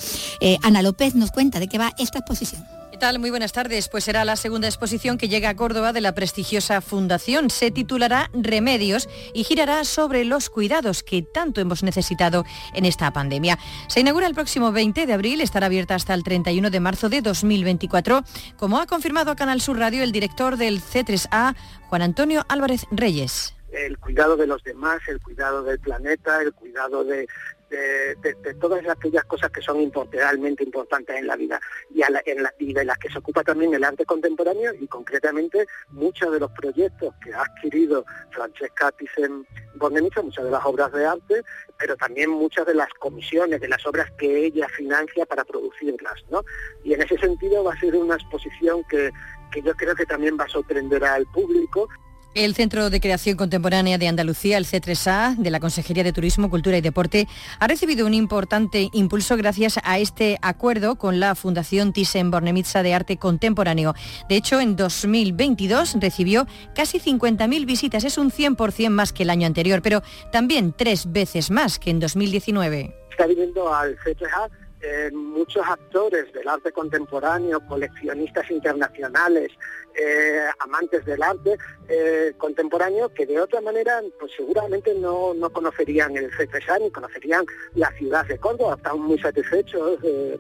Eh, Ana López nos cuenta de qué va esta exposición. ¿Qué tal? Muy buenas tardes. Pues será la segunda exposición que llega a Córdoba de la prestigiosa fundación. Se titulará Remedios y girará sobre los cuidados que tanto hemos necesitado en esta pandemia. Se inaugura el próximo 20 de abril, estará abierta hasta el 31 de marzo de 2024, como ha confirmado a Canal Sur Radio el director del C3A, Juan Antonio Álvarez Reyes. el cuidado de los demás, el cuidado del planeta, el cuidado de, de- de- de todas aquellas cosas que son import- realmente importantes en la vida y, en de las que se ocupa también el arte contemporáneo y concretamente muchos de los proyectos que ha adquirido Francesca Thyssen Bornemisza, muchas de las obras de arte, pero también muchas de las comisiones, de las obras que ella financia para producirlas. ¿no? Y en ese sentido va a ser una exposición que, que yo creo que también va a sorprender al público El Centro de Creación Contemporánea de Andalucía, el C3A, de la Consejería de Turismo, Cultura y Deporte, ha recibido un importante impulso gracias a este acuerdo con la Fundación Thyssen-Bornemisza de Arte Contemporáneo. De hecho, en 2022 recibió casi 50.000 visitas, es un 100% más que el año anterior, pero también tres veces más que en 2019. está viniendo al C3A eh, muchos actores del arte contemporáneo, coleccionistas internacionales, eh, amantes del arte eh, contemporáneo que de otra manera pues seguramente no, no conocerían el CETESA ni conocerían la ciudad de Córdoba. Están muy satisfechos de,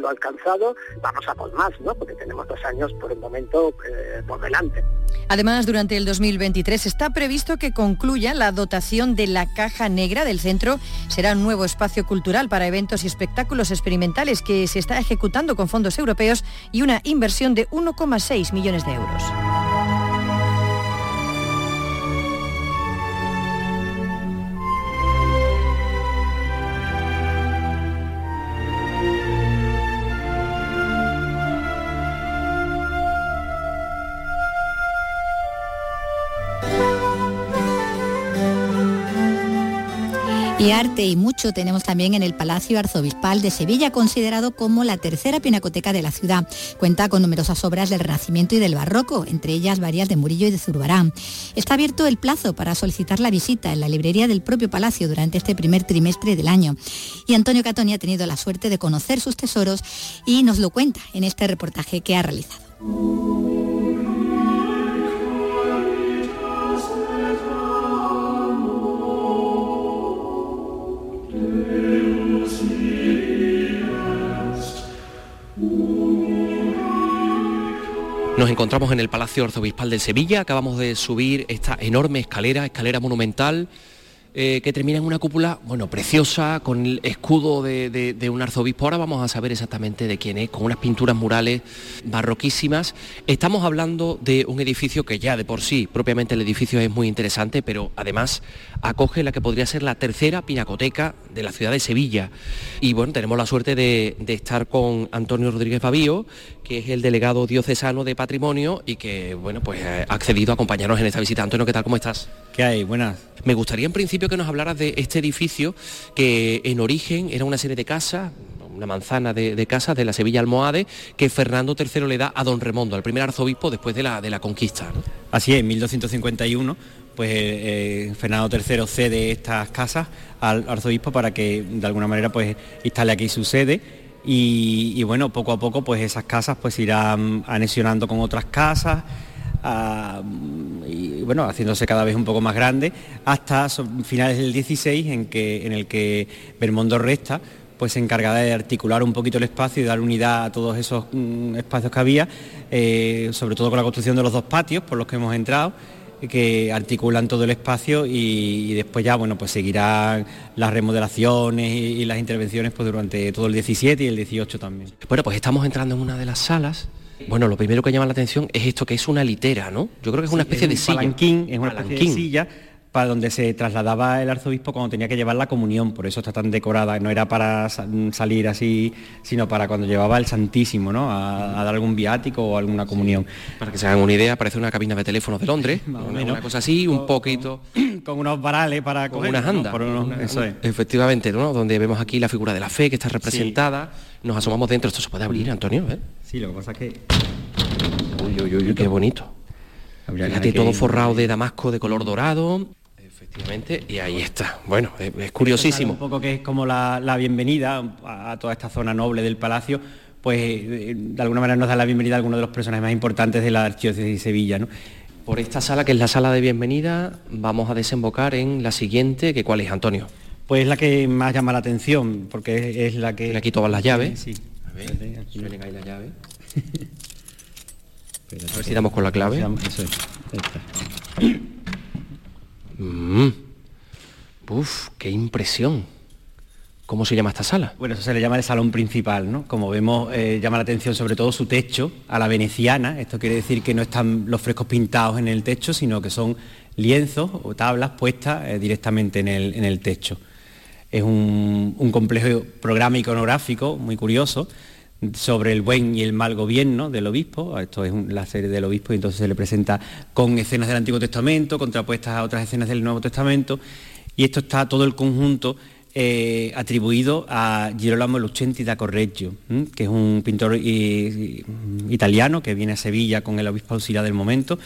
lo alcanzado. Vamos a por más, ¿no? Porque tenemos dos años por el momento eh, por delante. Además, durante el 2023 está previsto que concluya la dotación de la caja negra del centro. Será un nuevo espacio cultural para eventos y espectáculos experimentales que se está ejecutando con fondos europeos y una inversión de 1,6 millones de euros. Y arte y mucho tenemos también en el Palacio Arzobispal de Sevilla, considerado como la tercera pinacoteca de la ciudad. Cuenta con numerosas obras del Renacimiento y del Barroco, entre ellas varias de Murillo y de Zurbarán. Está abierto el plazo para solicitar la visita en la librería del propio palacio durante este primer trimestre del año. Y Antonio Catoni ha tenido la suerte de conocer sus tesoros y nos lo cuenta en este reportaje que ha realizado. Nos encontramos en el Palacio Arzobispal de Sevilla, acabamos de subir esta enorme escalera, escalera monumental, eh, que termina en una cúpula, bueno, preciosa, con el escudo de, un arzobispo. Ahora vamos a saber exactamente de quién es, con unas pinturas murales barroquísimas. Estamos hablando de un edificio que ya de por sí, propiamente el edificio es muy interesante, pero además acoge la que podría ser la tercera pinacoteca de la ciudad de Sevilla. Y bueno, tenemos la suerte de, de estar con Antonio Rodríguez Babío, que es el delegado diocesano de Patrimonio y que, bueno, pues ha accedido a acompañarnos en esta visita. Antonio, ¿qué tal? ¿Cómo estás? ¿Qué hay? Buenas. Me gustaría en principio que nos hablaras de este edificio que en origen era una serie de casas, una manzana de, de casas de la Sevilla Almohade, que Fernando III le da a don Remondo, al primer arzobispo después de la, de la conquista. ¿no? Así es, en 1251, pues eh, eh, Fernando III cede estas casas al arzobispo para que de alguna manera pues instale aquí su sede y, bueno, poco a poco pues esas casas pues irán anexionando con otras casas ah, y bueno, haciéndose cada vez un poco más grande hasta finales del 16 en, que, en el que Bermondo Resta pues se encargará de articular un poquito el espacio y dar unidad a todos esos mm, espacios que había, eh, sobre todo con la construcción de los dos patios por los que hemos entrado que articulan todo el espacio y, y después ya bueno pues seguirán las remodelaciones y, y las intervenciones pues durante todo el 17 y el 18 también. Bueno, pues estamos entrando en una de las salas. Bueno, lo primero que llama la atención es esto que es una litera, ¿no? Yo creo que es una Sí, especie de silla. palanquín, es una especie de Palanquín. silla para donde se trasladaba el arzobispo cuando tenía que llevar la comunión, por eso está tan decorada, no era para sa- salir así, sino para cuando llevaba el Santísimo, ¿no? A, a dar algún viático o alguna comunión. Para que se hagan una idea, parece una cabina de teléfonos de Londres, (laughs) una, una cosa así, un poquito... Con unos varales para con coger, unas andas. Por unos- Una- eso es. Efectivamente, ¿no? Donde vemos aquí la figura de la fe que está representada. Nos asomamos dentro. Esto se puede abrir, Antonio, ¿eh? Sí, lo que pasa es que... Uy, uy, uy, qué bonito. Fíjate, todo forrado de damasco de color dorado. Efectivamente, y ahí está. Bueno, es, es curiosísimo. Un poco que es como la, la bienvenida a, a toda esta zona noble del palacio, pues eh, de alguna manera nos da la bienvenida a algunos de los personajes más importantes de la archidiócesis de Sevilla, ¿no? Por esta sala, que es la sala de bienvenida, vamos a desembocar en la siguiente, que cuál es, Antonio. Pues es la que más llama la atención, porque es, la que... Tiene aquí todas las llaves. Sí. A ver, aquí. ahí la llave. (laughs) A ver si damos con la clave. Eso es. Ahí está. Mm. Uf, qué impresión. ¿Cómo se llama esta sala? Bueno, eso se le llama el salón principal, ¿no? Como vemos, eh, llama la atención sobre todo su techo, a la veneciana. Esto quiere decir que no están los frescos pintados en el techo, sino que son lienzos o tablas puestas eh, directamente en el, en el techo. Es un, un complejo programa iconográfico muy curioso sobre el buen y el mal gobierno del obispo. Esto es la serie del obispo y entonces se le presenta con escenas del Antiguo Testamento, contrapuestas a otras escenas del Nuevo Testamento. Y esto está todo el conjunto eh, atribuido a Girolamo Lucenti da Correggio, que es un pintor i- italiano que viene a Sevilla con el obispo auxiliar del momento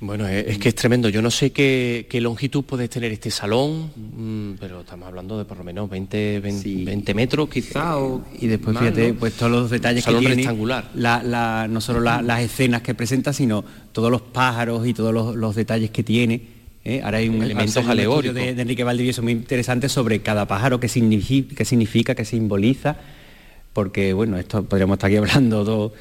Bueno, es, que es tremendo. Yo no sé qué, qué longitud puede tener este salón, mm, pero estamos hablando de por lo menos 20, 20, 20 metros quizá. o y después más, fíjate ¿no? pues todos los detalles Salón que tiene rectangular. la- la- no solo la- las escenas que presenta sino todos los pájaros y todos los, los detalles que tiene ¿eh? ahora hay un estudio alegóricos. de, de Enrique Valdivieso muy interesante sobre cada pájaro qué significa qué significa qué simboliza porque bueno esto podríamos estar aquí hablando todo-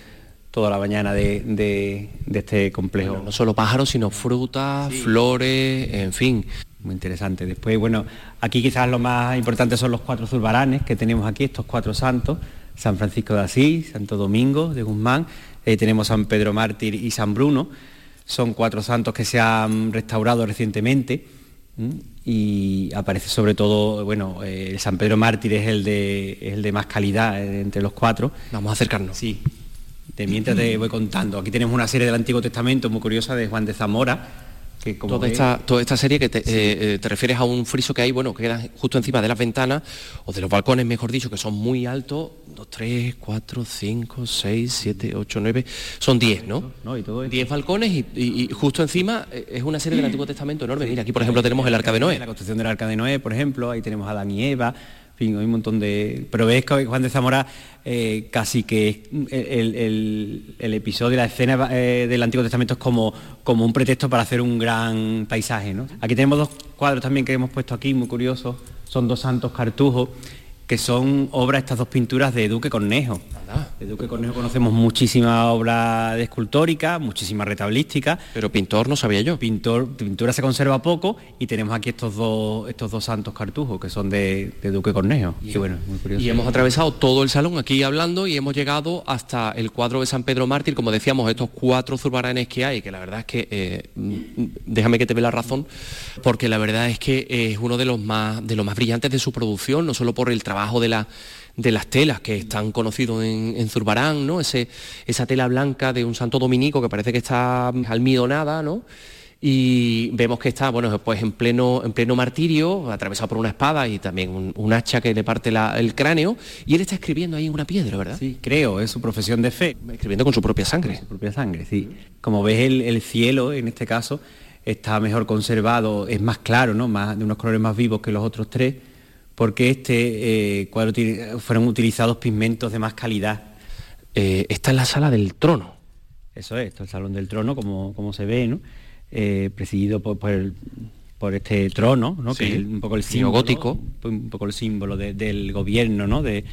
toda la mañana de, de- de este complejo Bueno, no solo pájaros, sino frutas, flores, en fin. muy interesante. Después, bueno, aquí quizás lo más importante son los cuatro zurbaranes que tenemos aquí, estos cuatro santos, San Francisco de Asís, Santo Domingo de Guzmán, eh, tenemos San Pedro Mártir y San Bruno, son cuatro santos que se han restaurado recientemente y aparece sobre todo, bueno, eh, el San Pedro Mártir es el de, el de más calidad eh, entre los cuatro. Vamos a acercarnos. Sí, de mientras te voy contando. Aquí tenemos una serie del Antiguo Testamento muy curiosa de Juan de Zamora, que como Toda esta, toda esta serie que te, eh, eh, te refieres a un friso que hay, bueno, que queda justo encima de las ventanas, o de los balcones, mejor dicho, que son muy altos, 2, 3, 4, 5, 6, 7, 8, 9, son 10, ¿no? No, y todo esto. 10 balcones y, y- y justo encima eh, es una serie del Antiguo Testamento enorme. Mira, aquí por ejemplo tenemos el Arca de Noé. La construcción del Arca de Noé, por ejemplo, ahí tenemos a Adán y Eva, fin, un montón de... Pero ves que Juan de Zamora eh, casi que el, el- el episodio, la escena eh, del Antiguo Testamento es como, como un pretexto para hacer un gran paisaje. ¿no? Aquí tenemos dos cuadros también que hemos puesto aquí, muy curiosos, son dos santos cartujos, que son obras, estas dos pinturas de Duque Cornejo. De Duque Cornejo conocemos muchísima obra de escultórica, muchísima retablística. Pero pintor no sabía yo. Pintor, pintura se conserva poco y tenemos aquí estos dos, estos dos santos cartujos que son de, de Duque Cornejo. Y bueno, muy curioso. Y hemos atravesado todo el salón aquí hablando y hemos llegado hasta el cuadro de San Pedro Mártir, como decíamos, estos cuatro zurbaranes que hay, que la verdad es que, eh, mm, déjame que te dé la razón, porque la verdad es que es uno de los más, de los más brillantes de su producción, no solo por el trabajo de la de las telas que están conocidos en, en Zurbarán, ¿no? Ese, esa tela blanca de un santo dominico que parece que está almidonada, ¿no? y vemos que está bueno pues en pleno en pleno martirio atravesado por una espada y también un, un hacha que le parte la- el cráneo y él está escribiendo ahí en una piedra verdad Sí, creo, es su profesión de fe. escribiendo con su propia sangre Su propia sangre, sí. Como ves, el, el cielo, en este caso, está mejor conservado, es más claro, ¿no? Más, de unos colores más vivos que los otros tres, porque este eh, cuadro fueron utilizados pigmentos de más calidad. Eh, esta es la sala del trono Eso es, esto es el Salón del Trono, como, como se ve, ¿no? Eh, presidido por, por el- por este trono, ¿no? Sí, que es un poco el símbolo, gótico. un poco el símbolo de- del gobierno, ¿no? De,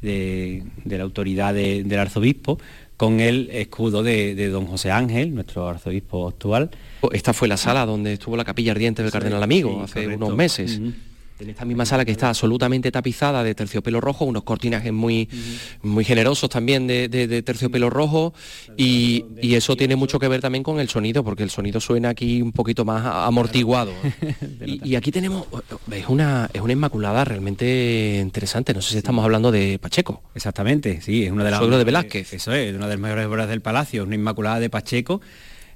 de- de la autoridad de- del arzobispo, con el escudo de, de don José Ángel, nuestro arzobispo actual. esta fue la sala donde estuvo la capilla ardiente del cardenal amigo sí, hace correcto. unos meses. En esta misma sala que está absolutamente tapizada de terciopelo rojo, unos cortinajes muy, muy generosos también de, de- de terciopelo rojo y, y eso tiene mucho que ver también con el sonido, porque el sonido suena aquí un poquito más amortiguado. (laughs) y, y aquí tenemos, es una, es una inmaculada realmente interesante, no sé si estamos hablando de Pacheco. Exactamente, sí, es una de las Suegro de Velázquez. Eso es, una de las mejores obras del palacio, una inmaculada de Pacheco.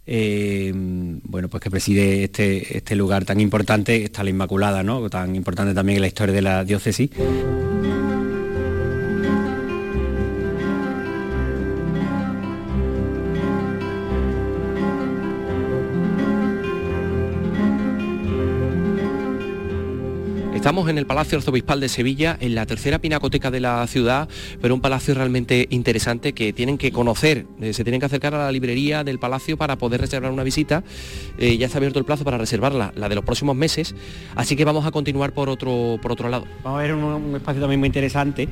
Eh, bueno, pues que preside este, este lugar tan importante, está la Inmaculada, ¿no? Tan importante también en la historia de la diócesis. Estamos en el Palacio Arzobispal de Sevilla, en la tercera pinacoteca de la ciudad, pero un palacio realmente interesante que tienen que conocer. Eh, se tienen que acercar a la librería del palacio para poder reservar una visita. Eh, ya está abierto el plazo para reservarla, la de los próximos meses. Así que vamos a continuar por otro, por otro lado. Vamos a ver un, un espacio también muy interesante,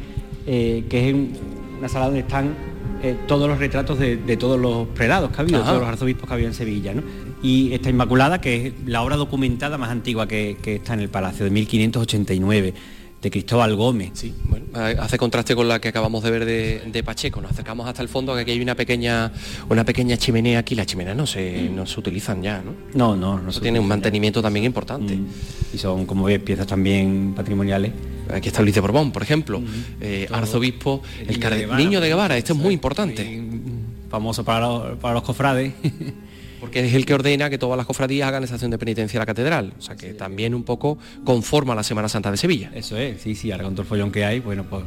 eh, que es un- una sala donde están eh, todos los retratos de, de todos los prelados que ha habido, Ajá. todos los arzobispos que ha habido en Sevilla. ¿no? Y esta Inmaculada, que es la obra documentada más antigua que, que está en el Palacio, de 1589, de Cristóbal Gómez. Sí, bueno, eh, hace contraste con la que acabamos de ver de, de Pacheco. Nos acercamos hasta el fondo, que aquí hay una pequeña, una pequeña chimenea aquí. Las chimeneas no se, no se utilizan ya, ¿no? No, no, no Eso tiene un ya. mantenimiento también importante. Mm. Y son, como ves, piezas también patrimoniales. Aquí está Luis de Borbón, por ejemplo, eh, Todo. arzobispo, el, Niño carde- de Guevara, niño de Guevara, este es muy importante, muy famoso para los, para los cofrades. (laughs) porque es el que ordena que todas las cofradías hagan estación de penitencia a la catedral, o sea que también un poco conforma la Semana Santa de Sevilla. Eso es, sí, sí, ahora con todo el follón que hay, bueno, pues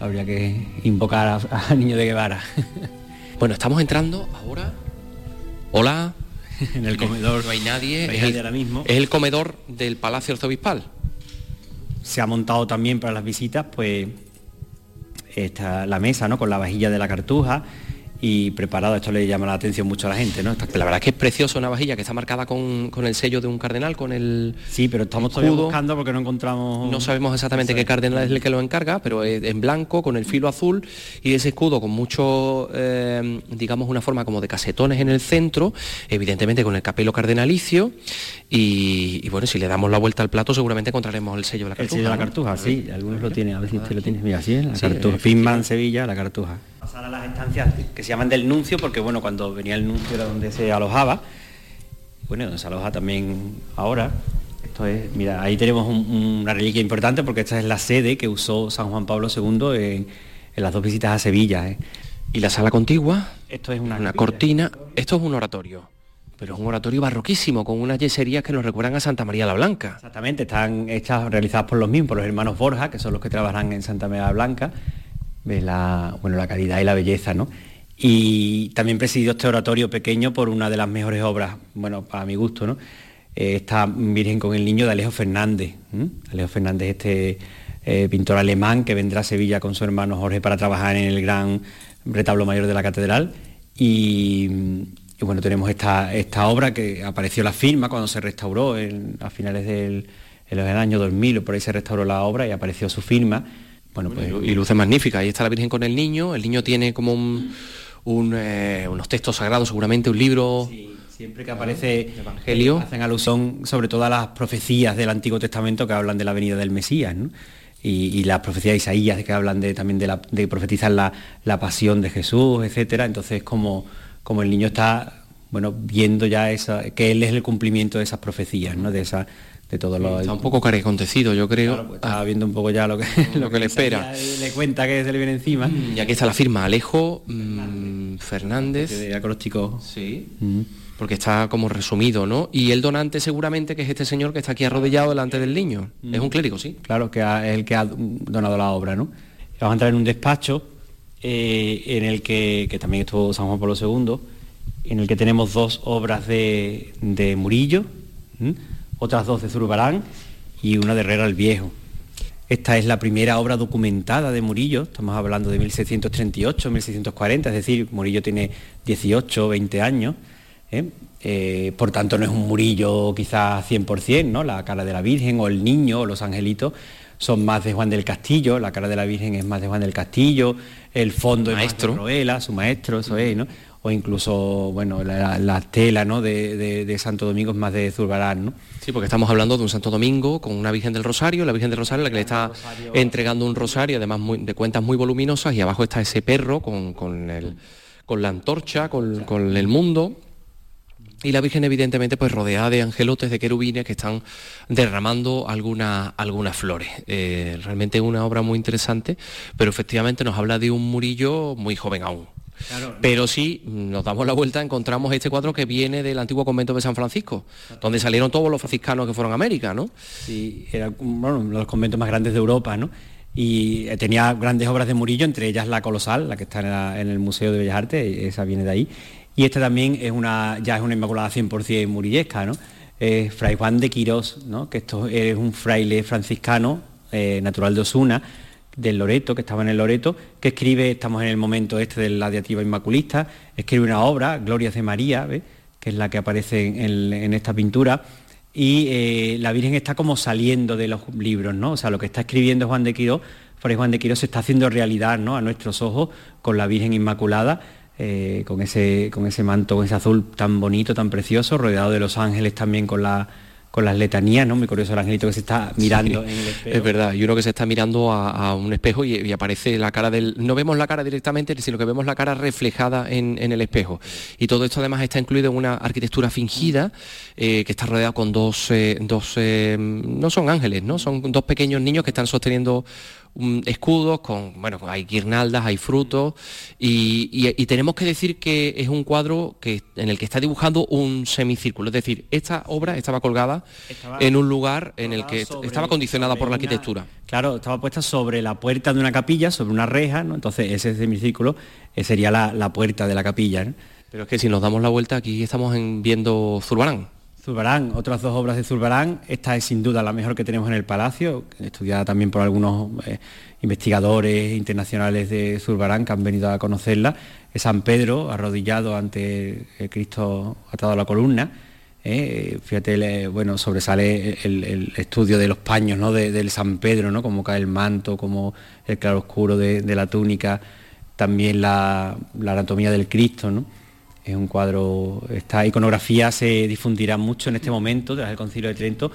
habría que invocar a, a Niño de Guevara. (laughs) Bueno, estamos entrando ahora. Hola. (laughs) en el comedor. No hay nadie, no hay es, nadie el, ahora mismo. es el comedor del Palacio Arzobispal. Se ha montado también para las visitas, pues, está la mesa, ¿no? Con la vajilla de la cartuja y preparado, esto le llama la atención mucho a la gente, ¿no? La verdad es que es preciosa una vajilla que está marcada con, con el sello de un cardenal, con el Sí, pero estamos todavía escudo. buscando porque no encontramos... No sabemos exactamente qué cardenal es el que lo encarga, pero es en blanco, con el filo azul y ese escudo con mucho, eh, digamos, una forma como de casetones en el centro, evidentemente con el capelo cardenalicio y, y bueno, si le damos la vuelta al plato seguramente encontraremos el sello de la El cartuja. sello de la ¿no? cartuja, sí, algunos lo tienen, a ver si usted lo tiene. Mira, sí, la Sí, cartuja. Finman, Sevilla, la cartuja. Pasar a las estancias que se llaman del nuncio, porque bueno, cuando venía el nuncio era donde se alojaba. Bueno, donde se aloja también ahora. Esto es, mira, ahí tenemos un- una reliquia importante porque esta es la sede que usó San Juan Pablo II en, en las dos visitas a Sevilla. ¿eh? Y la sala contigua, Esto es una, una cortina, esto es un oratorio, pero es un oratorio barroquísimo, con unas yeserías que nos recuerdan a Santa María la Blanca. Exactamente, están hechas, realizadas por los mismos, por los hermanos Borja, que son los que trabajan en Santa María Blanca, la, bueno, la calidad y la belleza, ¿no? Y también presidió este oratorio pequeño por una de las mejores obras, bueno, para mi gusto, ¿no? Eh, esta Virgen con el Niño de Alejo Fernández. Alejo Fernández, este eh, pintor alemán que vendrá a Sevilla con su hermano Jorge para trabajar en el gran retablo mayor de la catedral. Y, bueno, tenemos esta, esta obra que apareció la firma cuando se restauró en- a finales del, años 2000, o por ahí se restauró la obra y apareció su firma. Bueno, pues Y luce magnífica. Ahí está la Virgen con el niño. El niño tiene como un, un, eh, unos textos sagrados, seguramente un libro. Siempre que aparece Evangelio. hacen alusión sobre todo a las profecías del Antiguo Testamento que hablan de la venida del Mesías, ¿no? Y, y las profecías de Isaías que hablan de, también de, la, de profetizar la, la pasión de Jesús, etcétera. Entonces como, como el niño está bueno viendo ya esa, que él es el cumplimiento de esas profecías, ¿no? De esa de todo lo Está un poco carecontecido, yo creo. Claro, pues estaba viendo un poco ya lo que, (laughs) lo que le (laughs) espera. Le cuenta que se le viene encima. Y aquí está la firma, Alejo mm, Fernández. De acróstico. Sí. Porque está como resumido, ¿no? Y el donante seguramente que es este señor que está aquí arrodillado delante del niño. Es un clérigo, sí. Claro, que ha- es el que ha donado la obra, ¿no? Vamos a entrar en un despacho eh, en el que, que también estuvo San Juan Pablo II, en el que tenemos dos obras de, de Murillo. Otras dos de Zurbarán y una de Herrera el Viejo. Esta es la primera obra documentada de Murillo, estamos hablando de 1638, 1640, es decir, Murillo tiene 18, 20 años, ¿eh? Eh, por tanto no es un Murillo quizás 100%, ¿no? La cara de la Virgen o el niño o los angelitos son más de Juan del Castillo, la cara de la Virgen es más de Juan del Castillo, el fondo Maestro. es más de Roela, su maestro, eso es, ¿no? O incluso, bueno, la, la tela, ¿no? De, Santo Domingo es más de Zurbarán, ¿no? Sí, porque estamos hablando de un Santo Domingo con una Virgen del Rosario, la Virgen del Rosario la que le está entregando un rosario, además muy- de cuentas muy voluminosas, y abajo está ese perro con, con con la antorcha, con, el mundo. Y la Virgen evidentemente pues rodeada de angelotes, de querubines que están derramando alguna- algunas flores. Eh, realmente una obra muy interesante, pero efectivamente nos habla de un Murillo muy joven aún. Pero sí, nos damos la vuelta, encontramos este cuadro que viene del antiguo convento de San Francisco, donde salieron todos los franciscanos que fueron a América, ¿no? Sí, era bueno, uno de los conventos más grandes de Europa, ¿no? Y eh, tenía grandes obras de Murillo, entre ellas la colosal, la que está en, la- en el Museo de Bellas Artes, esa viene de ahí. Y esta también es una, ya es una inmaculada 100% murillesca, ¿no? Es Fray Juan de Quirós, ¿no? Que esto es un fraile franciscano, eh, natural de Osuna, del Loreto, que estaba en el Loreto, que escribe, estamos en el momento este de la diativa inmaculista, escribe una obra, Glorias de María, que es la que aparece en, esta pintura, y eh, la Virgen está como saliendo de los libros, ¿no? O sea, lo que está escribiendo Juan de Quirós, Fray Juan de Quirós se está haciendo realidad, ¿no? A nuestros ojos, con la Virgen Inmaculada, eh, con, ese, con ese manto, con ese azul tan bonito, tan precioso, rodeado de los ángeles también con, la, con las letanías, ¿no? Muy curioso el angelito que se está mirando Sí, en el espejo. Es verdad, y uno que se está mirando a, a un espejo y, y aparece la cara del... No vemos la cara directamente, sino que vemos la cara reflejada en, en el espejo. Y todo esto además está incluido en una arquitectura fingida eh, que está rodeada con dos... eh, dos eh, no son ángeles, ¿no? Son dos pequeños niños que están sosteniendo escudos con, bueno, hay guirnaldas, hay frutos y, y- y tenemos que decir que es un cuadro que, en el que está dibujando un semicírculo, es decir, esta obra estaba colgada Estaba en un lugar en el que estaba condicionada por la arquitectura. Claro, estaba puesta sobre la puerta de una capilla, sobre una reja, ¿no? Entonces ese semicírculo eh, sería la, la puerta de la capilla, ¿no? Pero es que si nos damos la vuelta aquí estamos en, viendo Zurbarán. Zurbarán, otras dos obras de Zurbarán, esta es sin duda la mejor que tenemos en el Palacio, estudiada también por algunos eh, investigadores internacionales de Zurbarán que han venido a conocerla, es San Pedro arrodillado ante el Cristo atado a la columna, eh, fíjate, bueno, sobresale el, estudio de los paños, ¿no? del San Pedro, ¿no? Como cae el manto, como el claroscuro de, de la túnica, también la, la anatomía del Cristo, ¿no? es un cuadro, esta iconografía se difundirá mucho en este momento tras el Concilio de Trento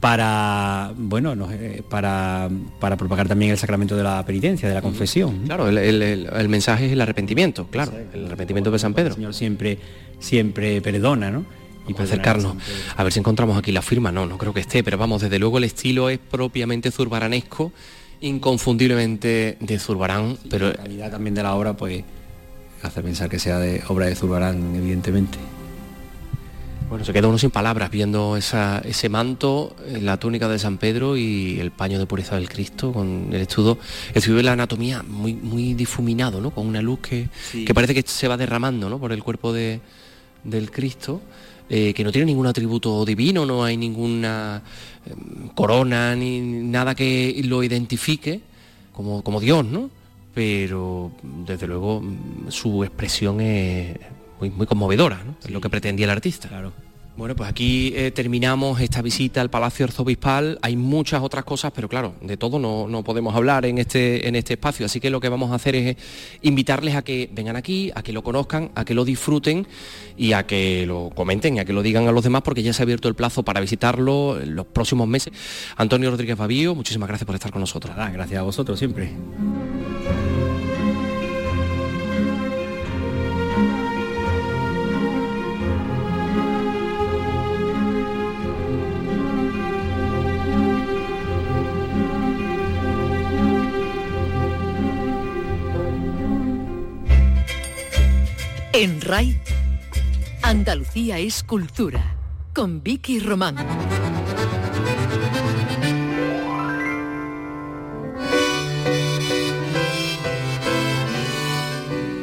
para bueno eh, para, para, propagar también el sacramento de la penitencia, de la confesión. Claro, el, mensaje es el arrepentimiento, claro, el arrepentimiento de San Pedro. El Señor siempre, siempre perdona, ¿no? Y para acercarnos, a ver si encontramos aquí la firma, no, no creo que esté, pero vamos, desde luego el estilo es propiamente zurbaranesco, inconfundiblemente de Zurbarán, pero... La calidad también de la obra, pues hace pensar que sea de obra de Zurbarán, evidentemente. Bueno, se queda uno sin palabras viendo ese manto, la túnica de San Pedro y el paño de pureza del Cristo con el estudio, el estudio de la anatomía muy, muy difuminado, ¿no? Con una luz que, que parece que se va derramando, ¿no? Por el cuerpo de, del Cristo. Eh, que no tiene ningún atributo divino, no hay ninguna em, corona ni nada que lo identifique como, como Dios, ¿no? pero desde luego su expresión es muy, muy conmovedora, ¿no? es lo que pretendía el artista. Claro. Bueno, pues aquí eh, terminamos esta visita al Palacio Arzobispal. Hay muchas otras cosas, pero claro, de todo no, podemos hablar en este, en este espacio. Así que lo que vamos a hacer es invitarles a que vengan aquí, a que lo conozcan, a que lo disfruten y a que lo comenten y a que lo digan a los demás, porque ya se ha abierto el plazo para visitarlo en los próximos meses. Antonio Rodríguez Babío, muchísimas gracias por estar con nosotros. gracias a vosotros siempre. En RAI, Andalucía es cultura, con Vicky Román.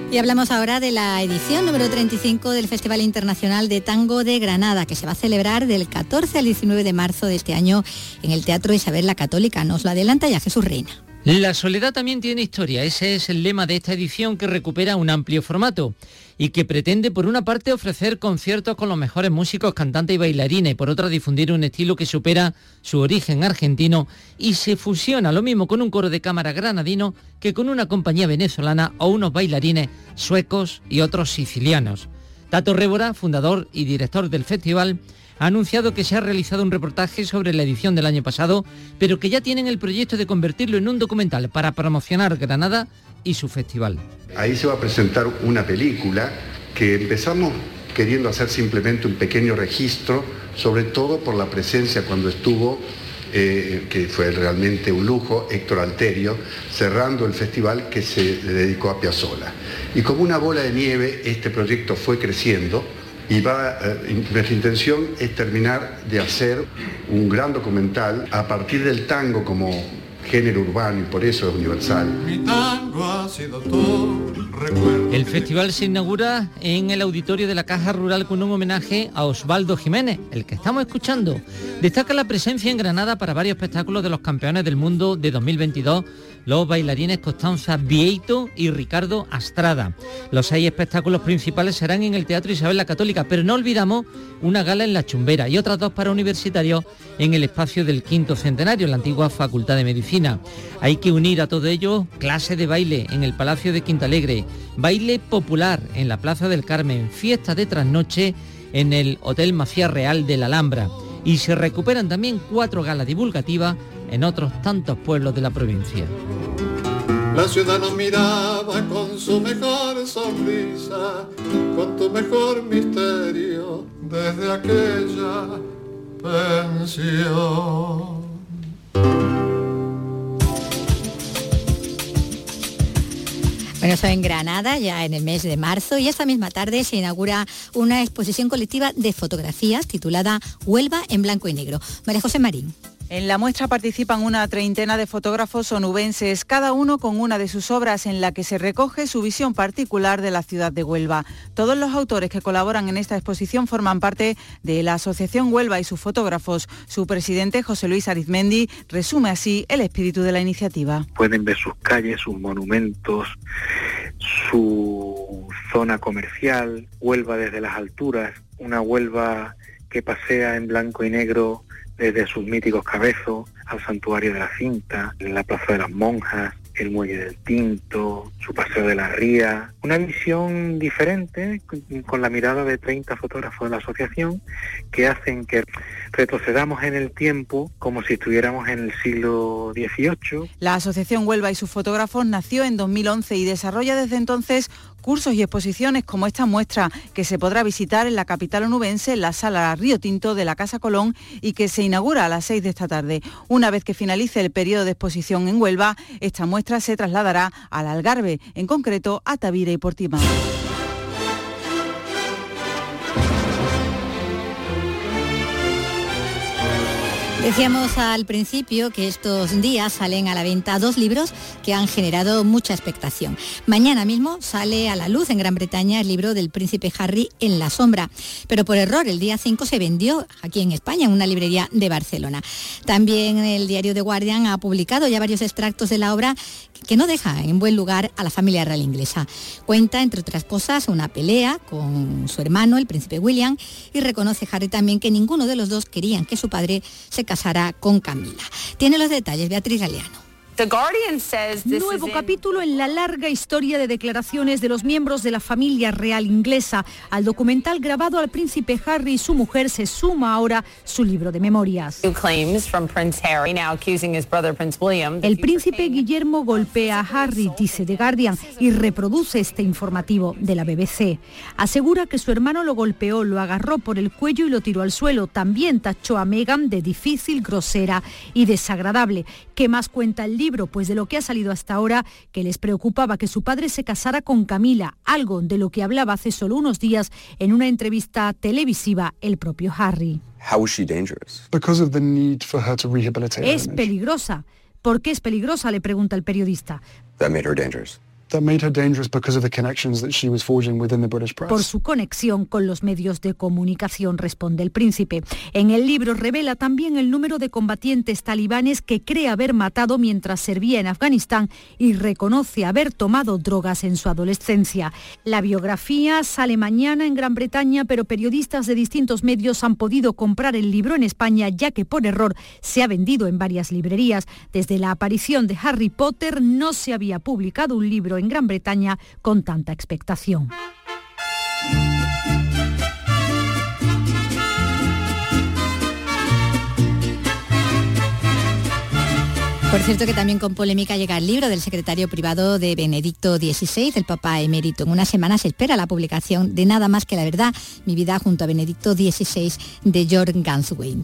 Y hablamos ahora de la edición número 35 del Festival Internacional de Tango de Granada, que se va a celebrar del 14 al 19 de marzo de este año en el Teatro Isabel la Católica. Nos lo adelanta ya Jesús Reina. La soledad también tiene historia, ese es el lema de esta edición que recupera un amplio formato y que pretende por una parte ofrecer conciertos con los mejores músicos, cantantes y bailarines y por otra difundir un estilo que supera su origen argentino y se fusiona lo mismo con un coro de cámara granadino que con una compañía venezolana o unos bailarines suecos y otros sicilianos. Tato Révora, fundador y director del festival, ha anunciado que se ha realizado un reportaje sobre la edición del año pasado, pero que ya tienen el proyecto de convertirlo en un documental para promocionar Granada y su festival. Ahí se va a presentar una película que empezamos queriendo hacer simplemente un pequeño registro, sobre todo por la presencia cuando estuvo, eh, que fue realmente un lujo, Héctor Alterio, cerrando el festival que se dedicó a Piazzolla. Y como una bola de nieve, este proyecto fue creciendo y va, eh, nuestra intención es terminar de hacer un gran documental a partir del tango como género urbano y por eso es universal. El festival se inaugura en el auditorio de la Caja Rural con un homenaje a Osvaldo Jiménez, el que estamos escuchando. Destaca la presencia en Granada para varios espectáculos de los campeones del mundo de 2022 los bailarines Constanza Vieito y Ricardo Astrada. Los seis espectáculos principales serán en el Teatro Isabel la Católica, pero no olvidamos una gala en La Chumbera y otras dos para universitarios en el espacio del quinto centenario, en la antigua Facultad de Medicina. Hay que unir a todo ello clase de baile en el Palacio de Quintalegre, baile popular en la Plaza del Carmen, fiesta de trasnoche en el Hotel Mafia Real de la Alhambra y se recuperan también cuatro galas divulgativas en otros tantos pueblos de la provincia. La ciudad nos miraba con su mejor sonrisa, con tu mejor misterio, desde aquella pensión. Bueno, eso en Granada, ya en el mes de marzo, y esta misma tarde se inaugura una exposición colectiva de fotografías titulada Huelva en blanco y negro. María José Marín. En la muestra participan una treintena de fotógrafos onubenses, cada uno con una de sus obras en la que se recoge su visión particular de la ciudad de Huelva. Todos los autores que colaboran en esta exposición forman parte de la Asociación Huelva y sus fotógrafos. Su presidente, José Luis Arizmendi, resume así el espíritu de la iniciativa. Pueden ver sus calles, sus monumentos, su zona comercial, Huelva desde las alturas, una Huelva que pasea en blanco y negro desde sus míticos cabezos al santuario de la cinta, en la plaza de las monjas, el muelle del Tinto, su paseo de la ría, una visión diferente con la mirada de 30 fotógrafos de la asociación que hacen que retrocedamos en el tiempo como si estuviéramos en el siglo XVIII. La Asociación Huelva y sus fotógrafos nació en 2011 y desarrolla desde entonces cursos y exposiciones como esta muestra que se podrá visitar en la capital onubense, en la sala Río Tinto de la Casa Colón y que se inaugura a las 6 de esta tarde. Una vez que finalice el periodo de exposición en Huelva, esta muestra se trasladará al Algarve, en concreto a Tavira y Portimao. Decíamos al principio que estos días salen a la venta dos libros que han generado mucha expectación. Mañana mismo sale a la luz en Gran Bretaña el libro del príncipe Harry en la sombra, pero por error el día 5 se vendió aquí en España en una librería de Barcelona. También el diario The Guardian ha publicado ya varios extractos de la obra que no deja en buen lugar a la familia real inglesa. Cuenta, entre otras cosas, una pelea con su hermano, el príncipe William, y reconoce Harry también que ninguno de los dos querían que su padre se casara con Camila. Tiene los detalles Beatriz Galeano. Nuevo capítulo en la larga historia de declaraciones de los miembros de la familia real inglesa. Al documental grabado al príncipe Harry y su mujer se suma ahora su libro de memorias. El príncipe Guillermo golpea a Harry, dice The Guardian, y reproduce este informativo de la BBC. Asegura que su hermano lo golpeó, lo agarró por el cuello y lo tiró al suelo. También tachó a Meghan de difícil, grosera y desagradable. ¿Qué más cuenta el libro? Pues de lo que ha salido hasta ahora, que les preocupaba que su padre se casara con Camila, algo de lo que hablaba hace solo unos días en una entrevista televisiva el propio Harry. Es peligrosa. ¿Por qué es peligrosa? le pregunta el periodista. Por su conexión con los medios de comunicación, responde el príncipe. En el libro revela también el número de combatientes talibanes que cree haber matado mientras servía en Afganistán y reconoce haber tomado drogas en su adolescencia. La biografía sale mañana en Gran Bretaña, pero periodistas de distintos medios han podido comprar el libro en España ya que por error se ha vendido en varias librerías. Desde la aparición de Harry Potter no se había publicado un libro en Gran Bretaña con tanta expectación. Por cierto que también con polémica llega el libro del secretario privado de Benedicto XVI, el Papa emérito. En una semana se espera la publicación de Nada más que la verdad, mi vida junto a Benedicto XVI de George Ganswein.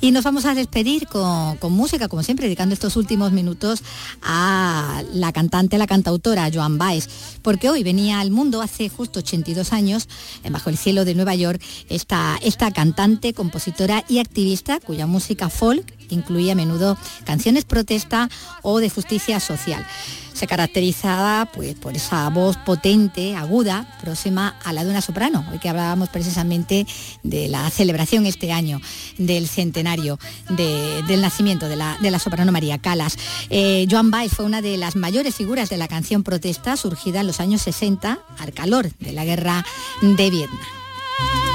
Y nos vamos a despedir con, con, música, como siempre, dedicando estos últimos minutos a la cantante, la cantautora Joan Baez, porque hoy venía al mundo hace justo 82 años, bajo el cielo de Nueva York, esta, esta cantante, compositora y activista cuya música folk incluía a menudo canciones protesta o de justicia social. Se caracterizaba pues, por esa voz potente, aguda, próxima a la de una soprano, hoy que hablábamos precisamente de la celebración este año del centenario del nacimiento de la, soprano María Calas. Eh, Joan Baez fue una de las mayores figuras de la canción protesta surgida en los años 60 al calor de la guerra de Vietnam.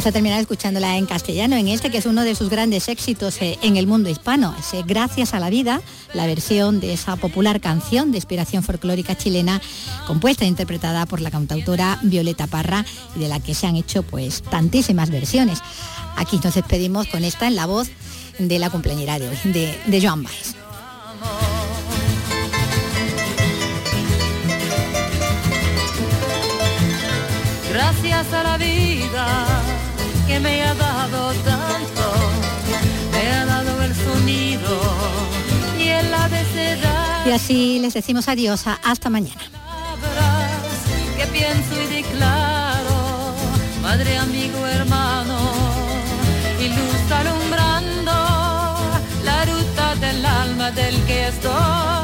Vamos a terminar escuchándola en castellano, en este que es uno de sus grandes éxitos eh, en el mundo hispano. Es eh, Gracias a la vida, la versión de esa popular canción de inspiración folclórica chilena, compuesta e interpretada por la cantautora Violeta Parra, y de la que se han hecho pues tantísimas versiones. Aquí nos despedimos con esta en la voz de la compañera de hoy, de, de Joan Baez. Gracias a la vida que me ha dado tanto, me ha dado el sonido y el abecedario. Y así les decimos adiós, hasta mañana. Que pienso y declaro, madre, amigo, hermano, y luz alumbrando la ruta del alma del que estoy